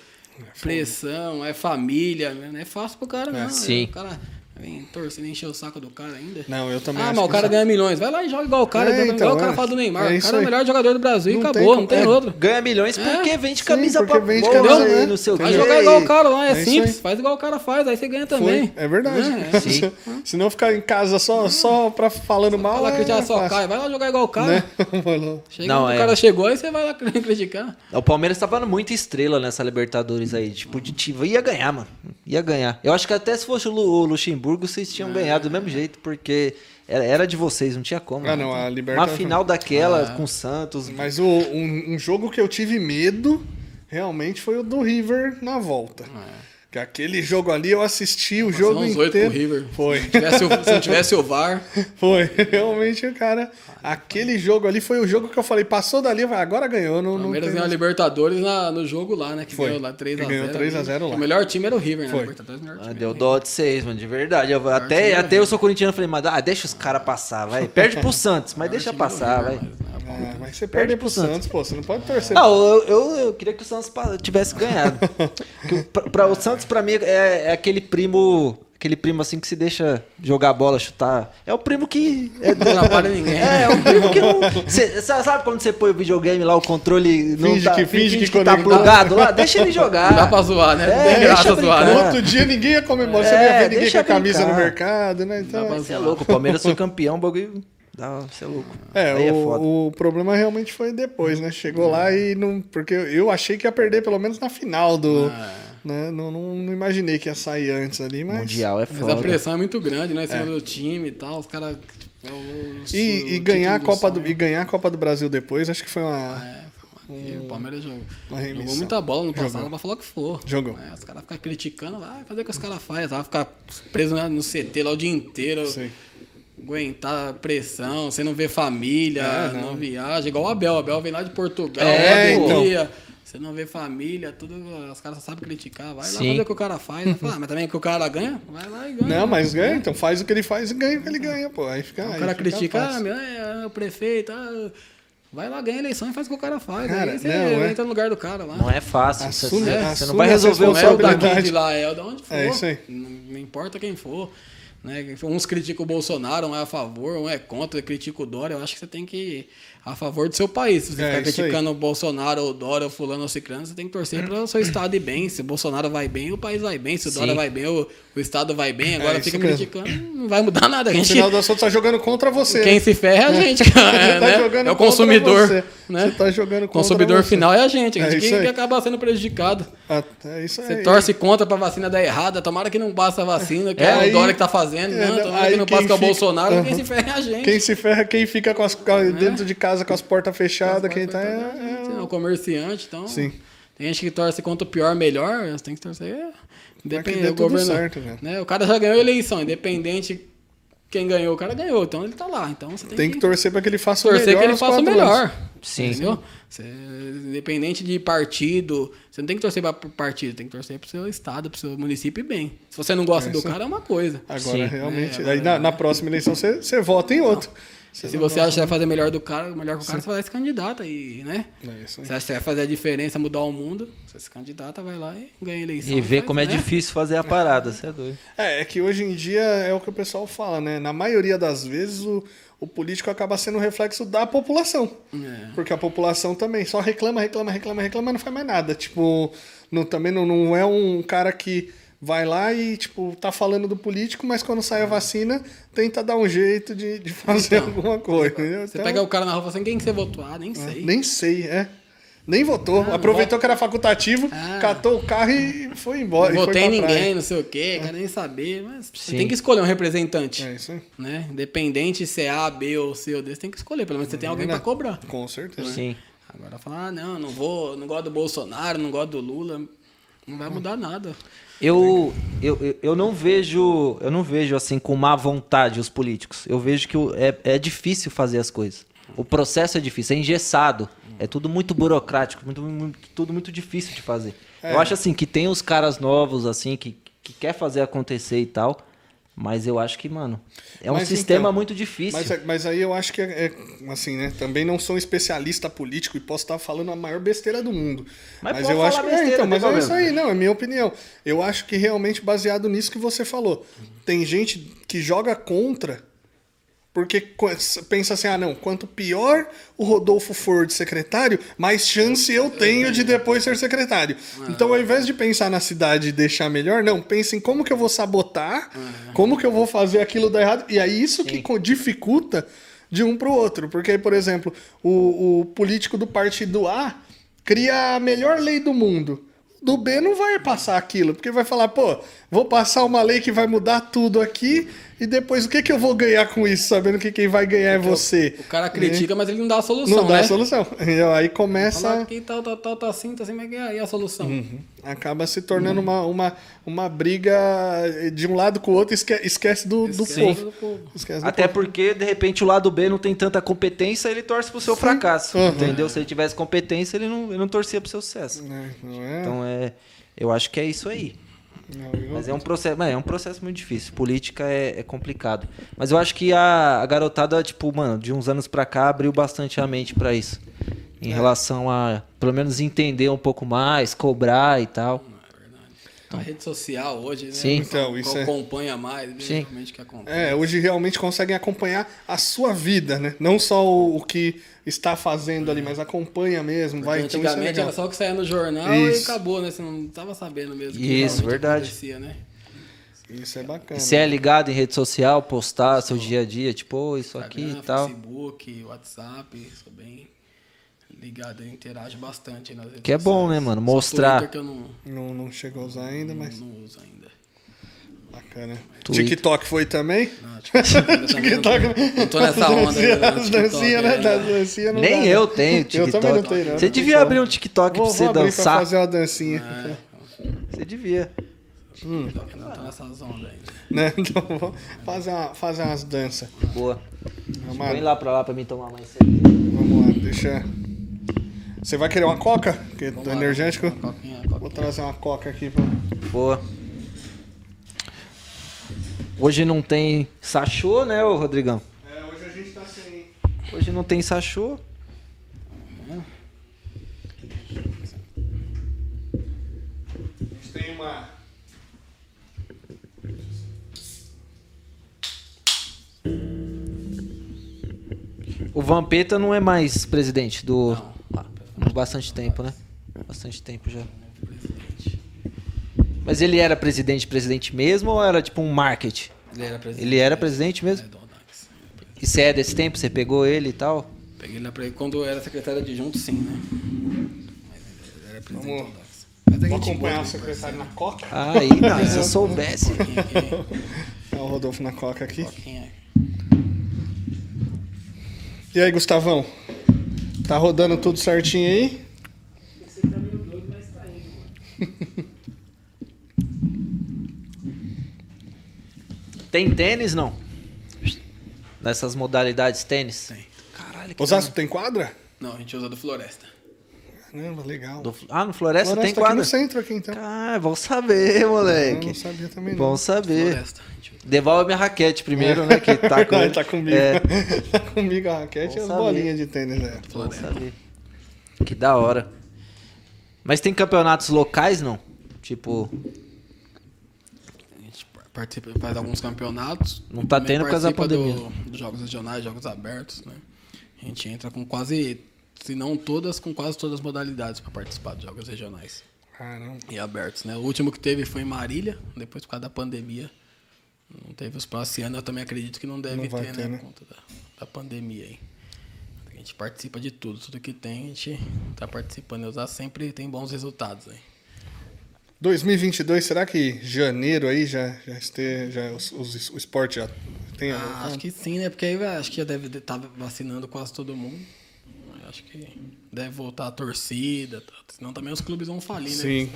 pressão, é família, né? Não é fácil pro cara, não. Sim. O cara vem torcendo, encher o saco do cara ainda. Não, eu também Ah, mas o cara ganha milhões. Vai lá e joga igual o cara, É, igual então, o cara é. fala do Neymar. É o cara é o melhor jogador do Brasil Não e tem acabou, como- não tem é. outro. Ganha milhões porque É. vende Sim, camisa porque pra vende camisa, e né? não sei o Vai jogar igual o cara lá, é, É simples. Faz igual o cara faz, aí você ganha Foi, também. é verdade. É, Sim. Se não ficar em casa só, só pra falando mal. Fala é criticar só cai, vai lá jogar igual o cara. Né? Chega, Não, o é. cara chegou, aí você vai lá criticar. O Palmeiras tava muito estrela nessa Libertadores aí. Tipo, de. Ia ganhar, mano. Ia ganhar. Eu acho que até se fosse o Lu- o Luxemburgo, vocês tinham ganhado do mesmo jeito, porque era, era de vocês, não tinha como. Ah, não, a Uma final daquela com o Santos. Mas o, um, um jogo que eu tive medo realmente foi o do River na volta. Que aquele jogo ali eu assisti o jogo uns oito inteiro. pro River. Foi. Se, tivesse o- se não tivesse o VAR, Foi. Realmente, cara. Aquele jogo ali foi o jogo que eu falei, passou dali, vai, agora ganhou. Não, o não Palmeiras tem ganhou a Libertadores na- no jogo lá, né? Que Foi. ganhou lá 3x0. Que ganhou 3 a 0 lá. O melhor time era o River, né? Foi. Libertadores, o melhor Ah, time deu era o dó de vocês, mano, de verdade. Eu- até, até eu sou corintiano, falei, mas ah, deixa os caras passar, vai. Perde pro Santos, mas deixa passar, vai. Mas, ah, Ah, mas você perde pro Santos, pô. Você não pode torcer. Não, eu, eu, eu queria que o Santos tivesse ganhado. Pra, pra- o Santos, pra mim, é, é aquele primo. Aquele primo assim que se deixa jogar bola, chutar. É o primo que. É, Não atrapalha ninguém. É, é um primo que não. Cê, sa- sabe quando você põe o videogame lá, o controle não Finge tá, que- finge que tá conectado. plugado lá? Deixa ele jogar. Dá pra zoar, né? É, tem graça zoar, né? outro dia ninguém ia comemorar, você É, não ia ver ninguém com a camisa brincar. no mercado, né? Então, Dá Você é louco, o Palmeiras foi campeão, o bagulho. Você é louco. É, Aí é foda. o, o problema realmente foi depois, né? Chegou lá e não. Porque eu achei que ia perder pelo menos na final do. Né? Não, não, não imaginei que ia sair antes ali, mas. Mundial é Mas foda. a pressão é muito grande, né? Em cima do time e tal. Os caras. é o- o- E, e o ganhar a Copa do, e ganhar a Copa do Brasil depois, acho que foi uma. E o Palmeiras jogou. Uma. Jogou muita bola no passado, Jogou. pra falar o que for. Jogou. É, os caras ficam criticando, vai fazer o que os caras fazem, vai ficar preso no CT lá o dia inteiro. Sim. Aguentar pressão, você não vê família, É, não. não. viaja. Igual o Abel, o Abel vem lá de Portugal, É, pandemia, Você não vê família, tudo. Os caras só sabem criticar. Vai lá Sim. fazer o que o cara faz. Vai falar, "Ah, mas também que o cara ganha? Vai lá e ganha. Não, mas ganha, então faz o que ele faz e ganha o que ele ganha, pô. Aí fica. O aí cara fica critica, ah, meu, é, é o prefeito, ah, vai lá, ganha a eleição e faz o que o cara faz. Cara, aí você não, é. entra no lugar do cara lá. Não é fácil. Assume- você, você não vai resolver o Não é o daqui de lá, é o de onde for. É isso aí. Não, não importa quem for. Né? Uns criticam o Bolsonaro, um é a favor, um é contra, critica o Dória. Eu acho que você tem que a favor do seu país. Se você É, ficar criticando o Bolsonaro, o Dória, o fulano ou ciclano, você tem que torcer para o seu estado ir bem. Se o Bolsonaro vai bem, o país vai bem. Se o Sim. Dória vai bem, o, o estado vai bem. Agora É, fica mesmo. criticando, não vai mudar nada. A No gente, final das contas, tá jogando contra você. quem né? se ferra é a gente, cara. Você tá né? jogando É o consumidor. você. Né? Você tá jogando O contra consumidor você. final é a gente. A É gente isso que, que acaba sendo prejudicado. É isso aí. Você torce contra pra vacina dar errada, tomara que não passa a vacina, que É, é, aí- o Dória que tá fazendo, é, não, tomara que não com o Bolsonaro, quem se ferra é a gente. Quem se ferra, quem fica com as, com- dentro de casa com as portas fechadas, quem tá. É, É, é o comerciante, então. Sim. Tem gente que torce contra o pior melhor, você tem que torcer. é, Independente dê do governo. certo, né? O cara já ganhou a eleição, independente quem ganhou, o cara ganhou, então ele tá lá. Então você tem, tem que torcer pra que ele faça o torcer melhor. que ele faça o melhor. anos. Sim. Entendeu? Você, independente de partido, você não tem que torcer para partido, tem que torcer pro seu estado, pro seu município e bem. Se você não gosta É do cara, é uma coisa. Agora, Sim. realmente. É, aí na, na próxima eleição você, você vota em outro. Se você acha que vai fazer melhor do cara, melhor que o cara, você vai lá e se candidata e, né? É isso aí. Você acha que vai fazer a diferença, mudar o mundo, você se candidata, vai lá e ganha a eleição. E ver faz, como é né? difícil fazer a parada, você é doido. É, é que hoje em dia é o que o pessoal fala, né? Na maioria das vezes o, o político acaba sendo um reflexo da população. É. Porque a população também só reclama, reclama, reclama, reclama, não faz mais nada. Tipo, não, também não, não é um cara que vai lá e, tipo, tá falando do político, mas quando sai a vacina, tenta dar um jeito de, de fazer Então, alguma coisa. entendeu? Você Então, pega o cara na rua e fala assim, quem que você votou? Ah, nem sei. Nem sei, é. Nem votou. Ah, Aproveitou não que era facultativo, Ah. catou o carro e foi embora. Não foi votei em ninguém, não sei o quê, quero nem saber. Mas você tem que escolher um representante. É isso aí. Né? Independente se é A, B ou C ou D, você tem que escolher. Pelo menos você tem alguém pra cobrar. Com certeza. Sim. Agora falar, ah, não, não vou, não gosto do Bolsonaro, não gosto do Lula, não vai mudar nada. Eu, eu, eu- não vejo, eu não vejo assim com má vontade os políticos. Eu vejo que é, é difícil fazer as coisas. O processo é difícil, é engessado. É tudo muito burocrático, muito, muito- tudo muito difícil de fazer. Eu acho assim que tem os caras novos assim que, que quer fazer acontecer e tal, mas eu acho que, mano, é um Mas sistema então, muito difícil. Mas, mas aí eu acho que é, é, assim, né? Também não sou um especialista político e posso estar falando a maior besteira do mundo. Mas Mas, pode eu acho que é, besteira, então, não mas é isso aí, não, é minha opinião. Eu acho que realmente baseado nisso que você falou. Tem gente que joga contra porque pensa assim, ah não, quanto pior o Rodolfo for de secretário, mais chance eu tenho de depois ser secretário. Então ao invés de pensar na cidade e deixar melhor, não, pensa em como que eu vou sabotar, como que eu vou fazer aquilo dar errado. E aí isso que co- dificulta de um pro outro. Porque, por exemplo, o, o político do partido A cria a melhor lei do mundo. Do B não vai passar aquilo, porque vai falar, pô, vou passar uma lei que vai mudar tudo aqui e depois o que, que eu vou ganhar com isso, sabendo que quem vai ganhar é você. O cara critica, mas ele não dá a solução, Não dá né? a solução. Entendeu? Aí Fala começa. que tal, tal, tal, tá assim, tá assim, mas e aí a solução? Uhum. Acaba se tornando uma, uma, uma briga de um lado com o outro, esque- esquece do, do Esquece povo. do povo. Esquece do Até povo. porque, de repente, o lado B não tem tanta competência, ele torce pro seu fracasso. Uhum. Entendeu? Se ele tivesse competência, ele não, ele não torcia pro seu sucesso. É, não é? Então é. Eu acho que é isso aí. Não, Mas é um processo, é um processo muito difícil. Política é, é complicado. Mas eu acho que a, a garotada, tipo, mano, de uns anos pra cá abriu bastante a mente pra isso. É. Em relação a, pelo menos, entender um pouco mais, cobrar e tal. A rede social hoje, né? Sim. Então, isso é- acompanha mais, né? Sim. realmente que acontece. É, hoje realmente conseguem acompanhar a sua vida, né? Não só o, o que está fazendo ali, mas acompanha mesmo. Vai, Porque então isso é antigamente legal. era só o que saía no jornal e Isso. acabou, né? Você não tava sabendo mesmo o que Isso, verdade. acontecia, né? Isso é bacana. Se é ligado em rede social, postar seu dia a dia, tipo, "Ô, isso aqui Instagram, e tal. Facebook, WhatsApp, sou bem ligado, eu interajo bastante nas redes Que é bom, sociais. né, mano? Mostrar. Que eu não, Não, não chegou a usar ainda, mas não uso ainda. bacana. Twitter. TikTok foi também? Não, TikTok também não, tô, não tô nessa onda. não, As TikTok, dancinhas, né? Das dancinhas não Nem dá, eu não. tenho Eu TikTok. também não tenho, não. Você Não devia tem abrir um. TikTok Vou, pra você vou abrir pra dançar. fazer uma dancinha. É, Você devia. TikTok, não tô nessas ondas ainda. Né? Então, vou fazer, uma, fazer umas danças. Boa. Lá, lá pra lá pra mim tomar mais cerveja. vamos lá, deixa... Você vai querer uma coca? Porque do Vamos lá, energético? Coquinha, Vou coquinha. trazer uma coca aqui pra... Boa. Hoje não tem sachô, né, ô Rodrigão? É, hoje a gente tá sem... Hoje não tem sachô. A gente tem uma... O Vampeta não é mais presidente do. Não. Bastante tempo, né? Bastante tempo já. Mas ele era presidente, presidente mesmo ou era tipo um marketing? Ele era presidente. Ele era mesmo. presidente mesmo? É. E você é desse tempo? Você pegou ele e tal? Peguei ele quando eu era secretário adjunto, sim, né? Mas ele era presidente Vamos-. Mas é Vou gente acompanhar o né, secretário na coca. Aí, não, se eu soubesse. Olha o Rodolfo na coca aqui. coquinha. E aí, Gustavão? Tá rodando tudo certinho aí? Tem tênis, não? Nessas modalidades tênis? Tem. Caralho, que Osasco tem quadra? Não, a gente usa do Floresta. Caramba, legal. Do- Ah, no Floresta, tem Floresta aqui quadra? no centro aqui, então. Ah, bom saber, Eu moleque. não sabia também não. Bom saber. Floresta. A. Devolve minha raquete primeiro, né? Que tá, com... Vai, tá comigo. É, tá comigo a raquete e Bom as saber. bolinhas de tênis, né? bom saber. Que da hora. Mas tem campeonatos locais, não? Tipo, A gente participa, faz alguns campeonatos. Não tá tendo por causa da pandemia. do- dos jogos regionais, jogos abertos, né? A gente entra com quase, se não todas, com quase todas as modalidades para participar dos jogos regionais. Caramba. e abertos, né? O último que teve foi em Marília, depois por causa da pandemia. Não teve os próximos Esse ano, eu também acredito que não deve Não ter, ter, né? né? Por conta da, da pandemia aí. A gente participa de tudo, tudo que tem, a gente tá participando. E usar sempre tem bons resultados aí. 2022, será que janeiro aí já, já, este, já os, os- o esporte já tem a Ah, acho que sim, né? Porque aí acho que já deve estar vacinando quase todo mundo. Acho que deve voltar a torcida, tá? senão também os clubes vão falir, né? Sim.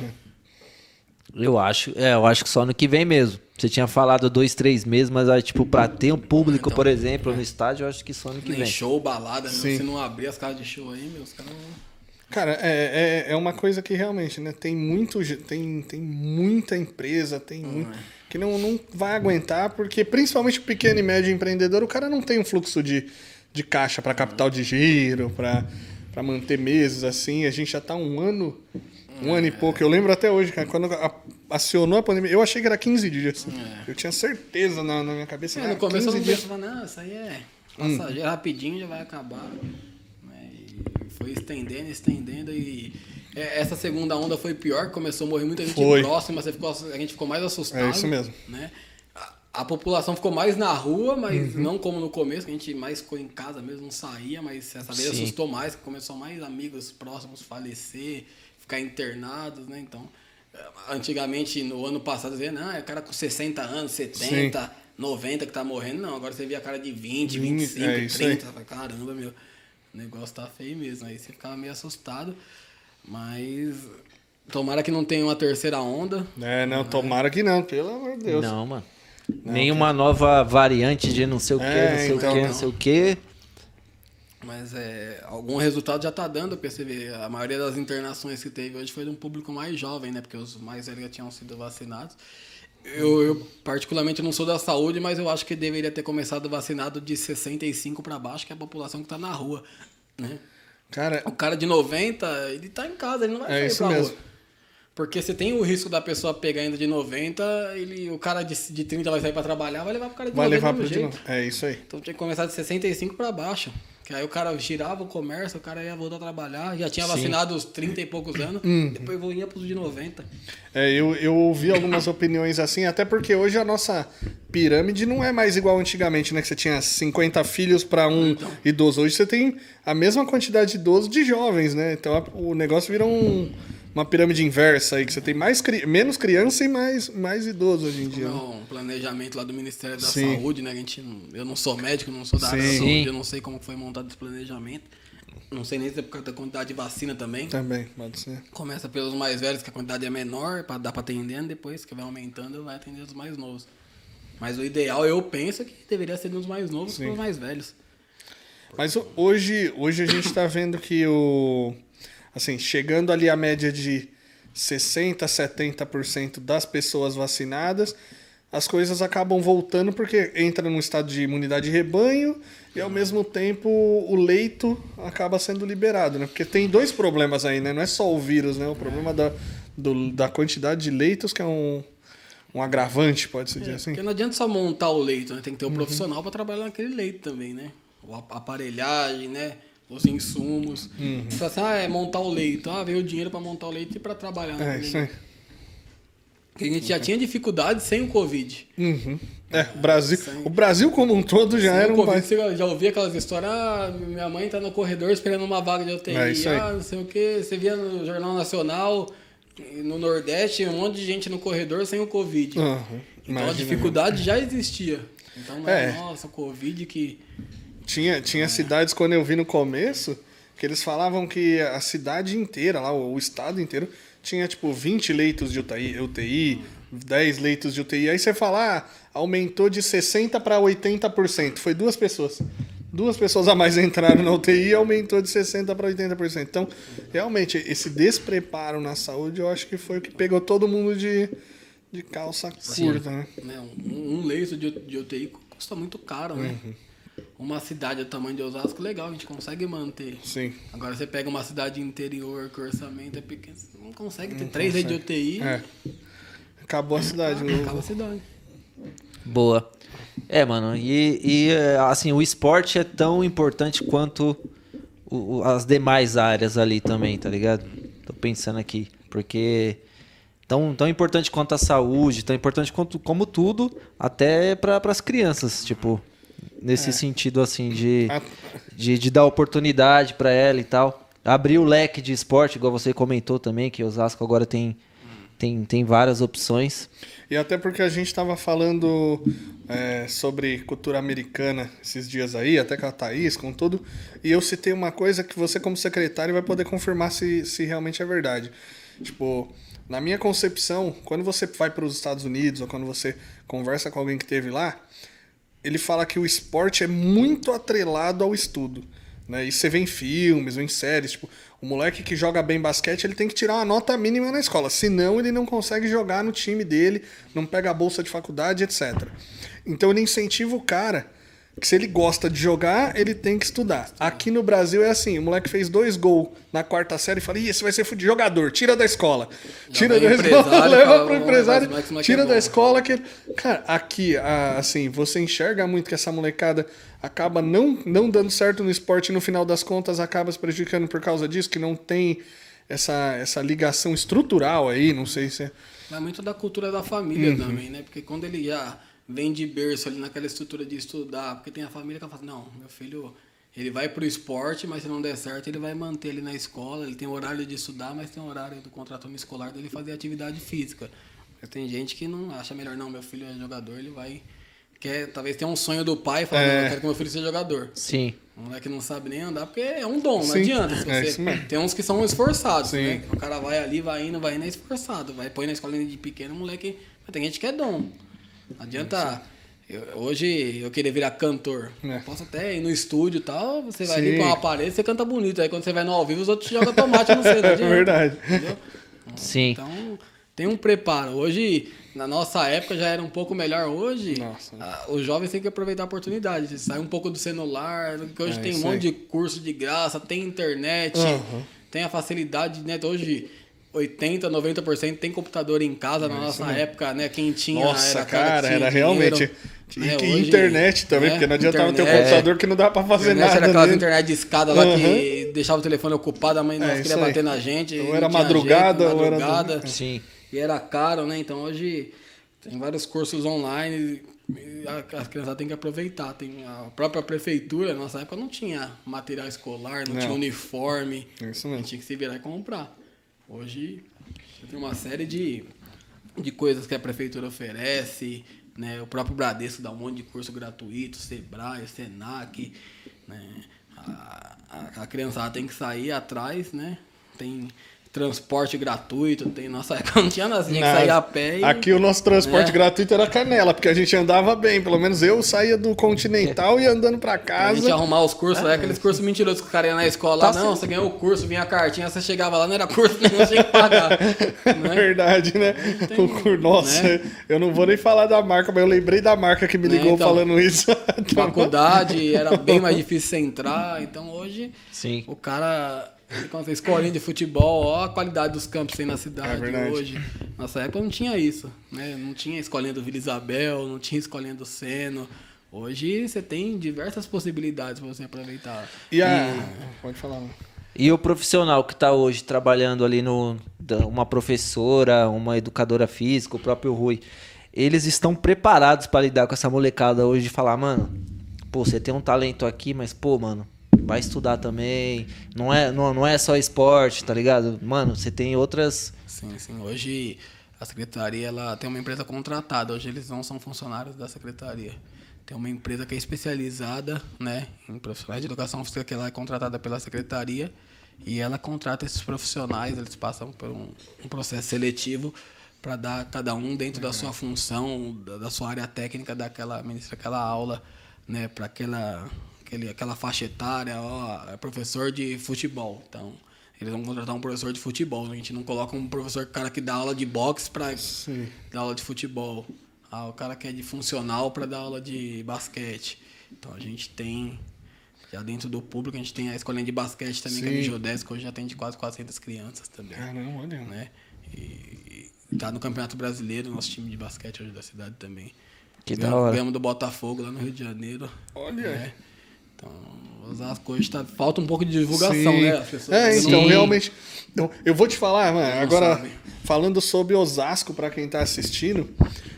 Eu acho, é, eu acho que só no que vem mesmo. Você tinha falado dois, três meses, mas aí, tipo, pra ter um público, Então, por exemplo, no estádio, eu acho que só no que Nem vem. show, balada, né? Se não abrir as casas de show aí, meus caras. Cara, é, é, é uma coisa que realmente, né? Tem muito, tem, tem muita empresa, tem muito, que não, não vai aguentar, porque principalmente o pequeno e médio empreendedor, o cara não tem um fluxo de, de caixa para capital de giro, para manter meses assim. A gente já tá um ano, um ano e pouco. Eu lembro até hoje, cara, quando a- acionou a pandemia, eu achei que era 15 dias. Eu tinha certeza na, na minha cabeça. É, ah, no começo eu 15 não dias. pensava, não, isso aí é passageiro, rapidinho já vai acabar. Né? E foi estendendo, estendendo e é, essa segunda onda foi pior, começou a morrer muita gente Foi. próxima, você ficou, a gente ficou mais assustado. É isso mesmo. Né? A, população ficou mais na rua, mas Uhum. não como no começo, que a gente mais ficou em casa mesmo, não saía, mas essa vez Sim. assustou mais, que começou mais amigos próximos falecer, ficar internados, né? Então, eh, antigamente, no ano passado, dizia, não, é cara com 60 anos, 70, 90 que tá morrendo. Não, agora você vê a cara de 20, 20, 25, é isso aí. 30. Você fala, Caramba, meu, o negócio tá feio mesmo. Aí você ficava meio assustado, mas tomara que não tenha uma terceira onda. É, não, tomara que não, pelo amor de Deus. Não, mano. Nenhuma nova variante de não sei o que, É, não sei então, o que, não. não sei o que. Mas é, algum resultado já tá dando, você vê, a maioria das internações que teve hoje foi de um público mais jovem, né? Porque os mais velhos já tinham sido vacinados. Eu, eu, particularmente não sou da saúde, mas eu acho que deveria ter começado vacinado de 65 para baixo, que é a população que tá na rua, né? Cara, O cara de 90, ele tá em casa, ele não vai É sair isso pra mesmo. rua. Porque você tem o risco da pessoa pegar ainda de 90, ele, o cara de, de 30 vai sair pra trabalhar, vai levar pro cara de vai 90 levar pro de jeito. novo. É isso aí. Então tinha que começar de 65 para baixo. Que aí o cara girava o comércio, o cara ia voltar a trabalhar, já tinha vacinado os 30 e poucos anos, Uhum. depois ia pros de 90. É, eu, eu ouvi algumas opiniões assim, até porque hoje a nossa pirâmide não é mais igual antigamente, né? Que você tinha 50 filhos para um Então. idoso. Hoje você tem a mesma quantidade de idosos de jovens, né? Então o negócio vira um- uma pirâmide inversa aí, que você tem mais cri- menos criança e mais, mais idoso hoje em dia. Como é né? um planejamento lá do Ministério da Sim. Saúde, né? A gente, não- eu não sou médico, não sou da área da saúde, eu não sei como foi montado esse planejamento. Não sei nem se é por causa da quantidade de vacina também. Também, pode ser. Começa pelos mais velhos, que a quantidade é menor, para dar para atendendo, depois que vai aumentando, vai atender os mais novos. Mas o ideal, eu penso, que deveria ser dos mais novos para os mais velhos. Mas ho- hoje, hoje a gente está vendo que o. Assim, chegando ali a média de 60%, 70% das pessoas vacinadas, as coisas acabam voltando porque entra num estado de imunidade de rebanho e ao mesmo tempo o leito acaba sendo liberado, né? Porque tem dois problemas aí, né? Não é só o vírus, né? O problema da, do- da quantidade de leitos, que é um, um agravante, pode-se dizer assim. Porque não adianta só montar o leito, né? Tem que Uhum. ter um profissional para trabalhar naquele leito também, né? O ap- aparelhagem, né? Os insumos. Uhum. Assim, ah, é montar o leito. Ah, veio o dinheiro para montar o leito e para trabalhar É, naquele isso aí. Porque a gente já tinha dificuldade sem o Covid. Uhum. É, Brasil, o Brasil como um todo já Sem era um Covid, país. você já ouvia aquelas histórias, ah, minha mãe tá no corredor esperando uma vaga de UTI, É isso aí. ah, não sei o que, você via no Jornal Nacional, no Nordeste, um monte de gente no corredor sem o Covid. Uhum. Então a Imagina. dificuldade já existia. Então é, É. nossa, o Covid que... Tinha, tinha cidades, quando eu vi no começo, que eles falavam que a cidade inteira, lá, o, estado inteiro, tinha tipo 20 leitos de UTI, UTI 10 leitos de UTI. Aí você fala, ah, aumentou de 60% para 80%. Foi duas pessoas. Duas pessoas a mais entraram na UTI e aumentou de 60% para 80%. Então, realmente, esse despreparo na saúde, eu acho que foi o que pegou todo mundo de, de calça curta, né? né, um, um leito de, de UTI custa muito caro, né? Uhum. Uma cidade do tamanho de Osasco, legal, a gente consegue manter. Sim. Agora você pega uma cidade interior que o orçamento é pequeno, você não consegue ter três leitos de UTI, É. Acabou a cidade. né? acaba a cidade. Boa. É, mano, e, e, é, assim, o esporte é tão importante quanto o- o- as demais áreas ali também, tá ligado? Tô pensando aqui. Porque tão, tão importante quanto a saúde, tão importante quanto, como tudo, até para as crianças, tipo, nesse sentido assim de, A- de, de dar oportunidade para ela e tal. Abrir o leque de esporte, igual você comentou também, que o Osasco agora tem, tem, tem várias opções. E até porque a gente estava falando é, sobre cultura americana esses dias aí, até com a Thaís, com tudo, e eu citei uma coisa que você, como secretário, vai poder confirmar se, se realmente é verdade. Tipo, na minha concepção, quando você vai para os Estados Unidos ou quando você conversa com alguém que esteve lá, ele fala que o esporte é muito atrelado ao estudo. Né? E você vê em filmes ou em séries, tipo, o moleque que joga bem basquete, ele tem que tirar uma nota mínima na escola, senão ele não consegue jogar no time dele, não pega a bolsa de faculdade, etc. Então ele incentiva o cara que se ele gosta de jogar, ele tem que estudar. Aqui no Brasil é assim, o moleque fez dois gols na quarta série e fala, Ih, esse vai ser jogador, tira da escola. Tira da escola, leva pro "Vamos, empresário, mas tira é da bom." escola que... Cara, aqui, assim, você enxerga muito que essa molecada acaba não, não dando certo no esporte e no final das contas acaba se prejudicando por causa disso, que não tem essa, essa ligação estrutural aí, não sei se é... Vai muito da cultura da família também, né? Porque quando ele já vem de berço ali naquela estrutura de estudar, porque tem a família que fala, não, meu filho, ele vai pro esporte, mas se não der certo, ele vai manter ele na escola, ele tem horário de estudar, mas tem horário do contrato escolar dele fazer atividade física. Mas tem gente que não acha melhor, não, meu filho é jogador, ele vai. Quer, talvez tenha um sonho do pai, falando, É. não, eu quero que meu filho seja jogador. Sim. O moleque não sabe nem andar, porque é um dom, não Sim, adianta. Se é você- mesmo. tem uns que são esforçados, Sim. né? O cara vai ali, vai indo, vai indo, é esforçado. Vai põe na escolinha de pequeno, o moleque. Mas tem gente que é dom. Não adianta. eu- hoje eu querer virar cantor. É. Posso até ir no estúdio e tal, você vai Sim. com uma parede, você canta bonito. Aí quando você vai no ao vivo, os outros jogam tomate no você, não É verdade. Entendeu? Sim. Então, tem um preparo. Hoje, na nossa época, já era um pouco melhor. Hoje, Nossa. ah, os jovens têm que aproveitar a oportunidade. Sai um pouco do celular, que hoje É, tem um monte aí. de curso de graça, tem internet, Uhum. tem a facilidade, né? Hoje, 80, 90% tem computador em casa. Na nossa época, né? Quem tinha Nossa, era aquela cara, era dinheiro, realmente... E né? que Hoje, internet também, né, porque não adiantava ter um internet. computador que não dá pra fazer internet nada era aquelas nele. internet de escada lá Uhum. que deixava o telefone ocupado, a mãe não É, queria isso aí. bater na gente. Ou não era madrugada, jeito, ou era- madrugada. Sim. E era caro, né? Então hoje tem vários cursos online e a- as crianças têm que aproveitar. Tem a própria prefeitura, na nossa época não tinha material escolar, não, Não. tinha uniforme. Isso A mesmo. gente tinha que se virar e comprar. Hoje tem uma série de, de coisas que a prefeitura oferece, né? O próprio Bradesco dá um monte de curso gratuito, Sebrae, Senac, né? A, a, a criançada tem que sair atrás, né? Tem transporte gratuito, tem nossa época não tinha nada, tinha que sair a pé e Aqui o nosso transporte É. gratuito era canela, porque a gente andava bem. Pelo menos eu saía do Continental e ia andando pra a gente casa. arrumar os cursos, é aqueles cursos mentirosos que o cara ia na escola, Tá lá, não, você ganhou o curso, vinha a cartinha, você chegava lá, não era curso, não tinha que pagar. né? Verdade, né? tem- O Nossa, né? eu não vou nem falar da marca, mas eu lembrei da marca que me Né, ligou então, falando isso. Faculdade era bem mais difícil você entrar, então hoje Sim. o cara. Escolinha de futebol, ó a qualidade dos campos que tem na É cidade verdade. hoje. Nossa época não tinha isso, né? Não tinha escolinha do Vila Isabel, não tinha escolinha do Seno. Hoje você tem diversas possibilidades para você aproveitar. E a. Pode falar. E o profissional que está hoje trabalhando ali no uma professora, uma educadora física, o próprio Rui, eles estão preparados para lidar com essa molecada hoje de falar, mano, pô, você tem um talento aqui, mas pô, mano, vai estudar também. Não é, não, não é só esporte, tá ligado? Mano, você tem outras. Sim, sim. Hoje a secretaria ela tem uma empresa contratada. Hoje eles não são funcionários da secretaria. Tem uma empresa que é especializada né, em profissionais de educação física que ela é contratada pela secretaria e ela contrata esses profissionais. Eles passam por um, um processo seletivo para dar cada um dentro da sua função, da, da sua área técnica, daquela ministra aquela aula, né, para aquela aquele, aquela faixa etária, ó, é professor de futebol. Então, eles vão contratar um professor de futebol. A gente não coloca um professor, cara que dá aula de boxe para Sim. dar aula de futebol. Ah, o cara que é de funcional para dar aula de basquete. Então a gente tem, já dentro do público, a gente tem a escolinha de basquete também, que é Sim. a Mijodés, que hoje já tem de quase 400 crianças também. Caramba, olha. Né? E, e tá no Campeonato Brasileiro, nosso time de basquete hoje da cidade também. Que Ganhamos- da hora. Ganhamos do Botafogo lá no Rio de Janeiro. Olha. né? Então, Osasco hoje tá, falta um pouco de divulgação, Sim. né? É, então, Sim. realmente. Eu, eu vou te falar, mano, Não agora sabe. falando sobre Osasco para quem tá assistindo,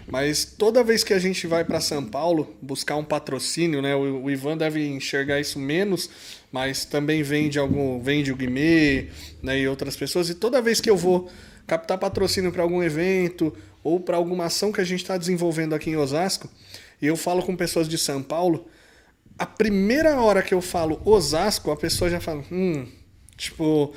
mas toda vez que a gente vai para São Paulo buscar um patrocínio, né? O, o Ivan deve enxergar isso menos, mas também vende algum, vende o Guimê, né, e outras pessoas e toda vez que eu vou captar patrocínio para algum evento ou para alguma ação que a gente está desenvolvendo aqui em Osasco, e eu falo com pessoas de São Paulo, a primeira hora que eu falo Osasco, a pessoa já fala, hum, tipo.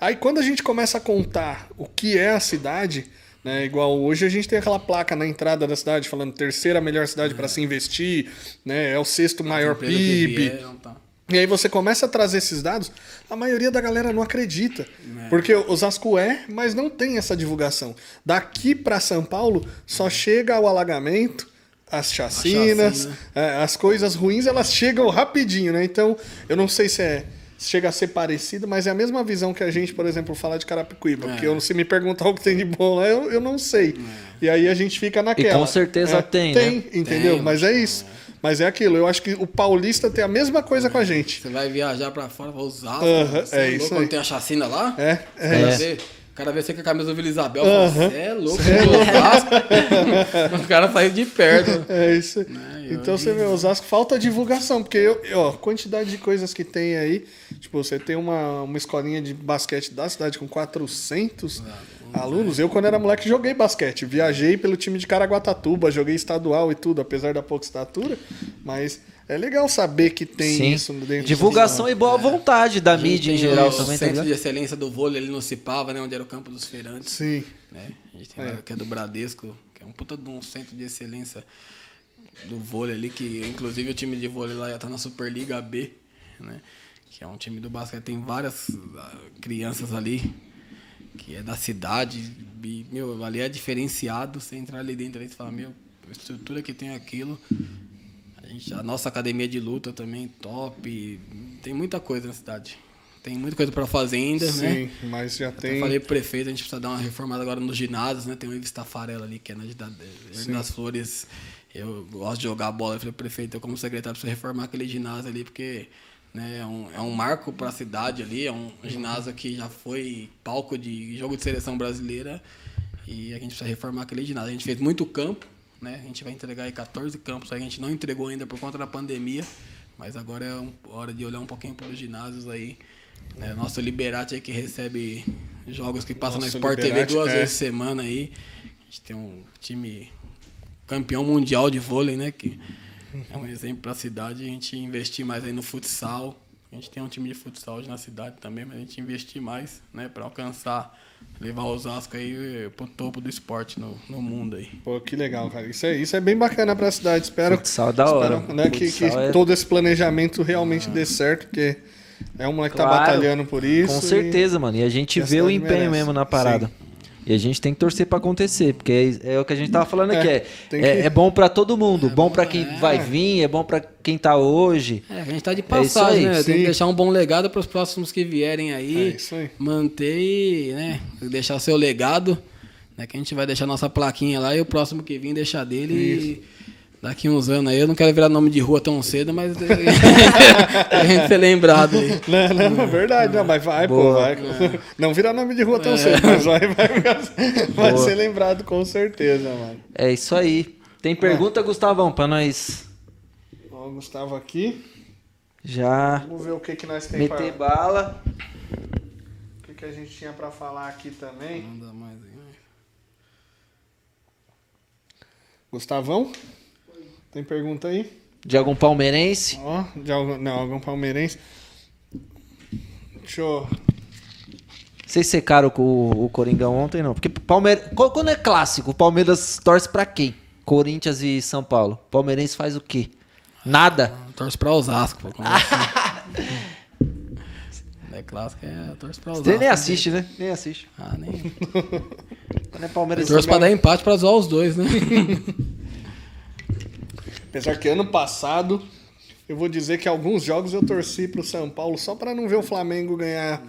Aí quando a gente começa a contar o que é a cidade, né, igual hoje a gente tem aquela placa na entrada da cidade falando terceira melhor cidade para se investir, né, é o sexto maior PIB. vieram, tá. E aí você começa a trazer esses dados, a maioria da galera não acredita. Porque Osasco é, mas não tem essa divulgação. Daqui para São Paulo só chega o alagamento, as chacinas, chacina. é, as coisas ruins, elas chegam rapidinho, né? Então, eu não sei se é chega a ser parecido, mas é a mesma visão que a gente, por exemplo, falar de Carapicuíba. Porque eu, se me perguntar o que tem de bom lá, eu, eu não sei. E aí a gente fica naquela. com certeza É, tem, Tem, né? entendeu? Tem, mas é isso. Mas é aquilo, eu acho que o paulista tem a mesma coisa com a gente. Você vai viajar pra fora, vai usar. Aham, você é louco, isso Quando aí. tem a chacina lá? É, é isso. O cara vê você com a camisa do Vila Isabel, fala, você é louco, é Osasco. o cara saiu de perto. É isso. Né, Então hoje- você vê, Osasco falta divulgação, porque eu, ó, quantidade de coisas que tem aí. Tipo, você tem uma, uma escolinha de basquete da cidade com 400 alunos. Eu, quando era moleque, joguei basquete. Viajei pelo time de Caraguatatuba, joguei estadual e tudo, apesar da pouca estatura. Mas é legal saber que tem Sim. isso dentro Divulgação e boa vontade da mídia em geral o também, tá Centro de ligado? Excelência do Vôlei ali no Cipava, né? Onde era o campo dos feirantes. Sim. né? A gente tem lá, que é do Bradesco, que é um puta de um centro de excelência do vôlei ali, que inclusive o time de vôlei lá já tá na Superliga B, né? Que é um time do basquete, tem várias ah, crianças ali, que é da cidade, e, meu, ali é diferenciado, você entrar ali dentro e você fala, meu, a estrutura que tem aquilo. A, gente, a nossa academia de luta também, top. Tem muita coisa na cidade. Tem muita coisa para fazer ainda, né? Sim, mas já Até tem. falei pro prefeito, a gente precisa dar uma reformada agora nos ginásios, né? Tem o Ives Tafarella ali, que é na das Flores. Eu gosto de jogar bola. Eu falei, prefeito, eu como secretário preciso reformar aquele ginásio ali, porque né, é, um, é um marco para a cidade ali, é um ginásio que já foi palco de jogo de seleção brasileira. E a gente precisa reformar aquele ginásio. A gente fez muito campo, né? A gente vai entregar aí 14 campos, a gente não entregou ainda por conta da pandemia. Mas agora é um- hora de olhar um pouquinho para os ginásios aí. Né? Nosso Liberati aí que recebe jogos que passam na Sport TV duas é. vezes por semana aí. A gente tem um time campeão mundial de vôlei, né? Que é um exemplo para a cidade. A gente investir mais aí no futsal. A gente tem um time de futsal hoje na cidade também, mas a gente investir mais, né? Para alcançar, levar o Osasco aí pro topo do esporte no, no mundo aí. Pô, que legal, cara. Isso é, isso é bem bacana pra cidade. Espero, Futsal é da hora, espero, né, que, que é- todo esse planejamento realmente dê certo, porque é um moleque que tá batalhando por isso. Com e- certeza, mano. E a gente e vê o empenho merece. mesmo na parada. Sim. E a gente tem que torcer pra acontecer, porque é, é o que a gente tava falando aqui. É, É, tem é, que- é bom pra todo mundo, bom pra quem é. vai vir, é bom pra quem tá hoje. É, a gente tá de isso passagem, aí, né? Tem que deixar um bom legado para os próximos que vierem aí. É isso aí. Manter e, né? Deixar seu legado. Né, que a gente vai deixar nossa plaquinha lá e o próximo que vir deixar dele. E daqui uns anos aí, eu não quero virar nome de rua tão cedo, mas a gente ser lembrado aí. Não, não, é verdade, não, mas vai, pô, Boa. vai. Não vira nome de rua É. tão cedo, mas vai, vai, vai ser lembrado com certeza, mano. É isso aí. Tem pergunta, Gustavão, pra nós Ó, o Gustavo aqui. já Vamos ver o que, que nós temos meter pra... bala. O que, que a gente tinha pra falar aqui também. Manda mais aí. né? Gustavão? Tem pergunta aí? De algum palmeirense? Ó, de algum, não, algum palmeirense. Deixa eu... Vocês secaram com o, o Coringão ontem, não? Porque Palmeiras. Quando é clássico, o Palmeiras torce pra quem? Corinthians e São Paulo. Palmeirense faz o quê? Nada. Torce pra Osasco. Pô, assim? é clássico, é torce pra Osasco. Você nem assiste, né? Nem assiste. Ah, nem. Quando é Palmeiras Torce pra dar empate pra zoar os dois, né? Apesar que ano passado eu vou dizer que alguns jogos eu torci pro São Paulo só pra não ver o Flamengo ganhar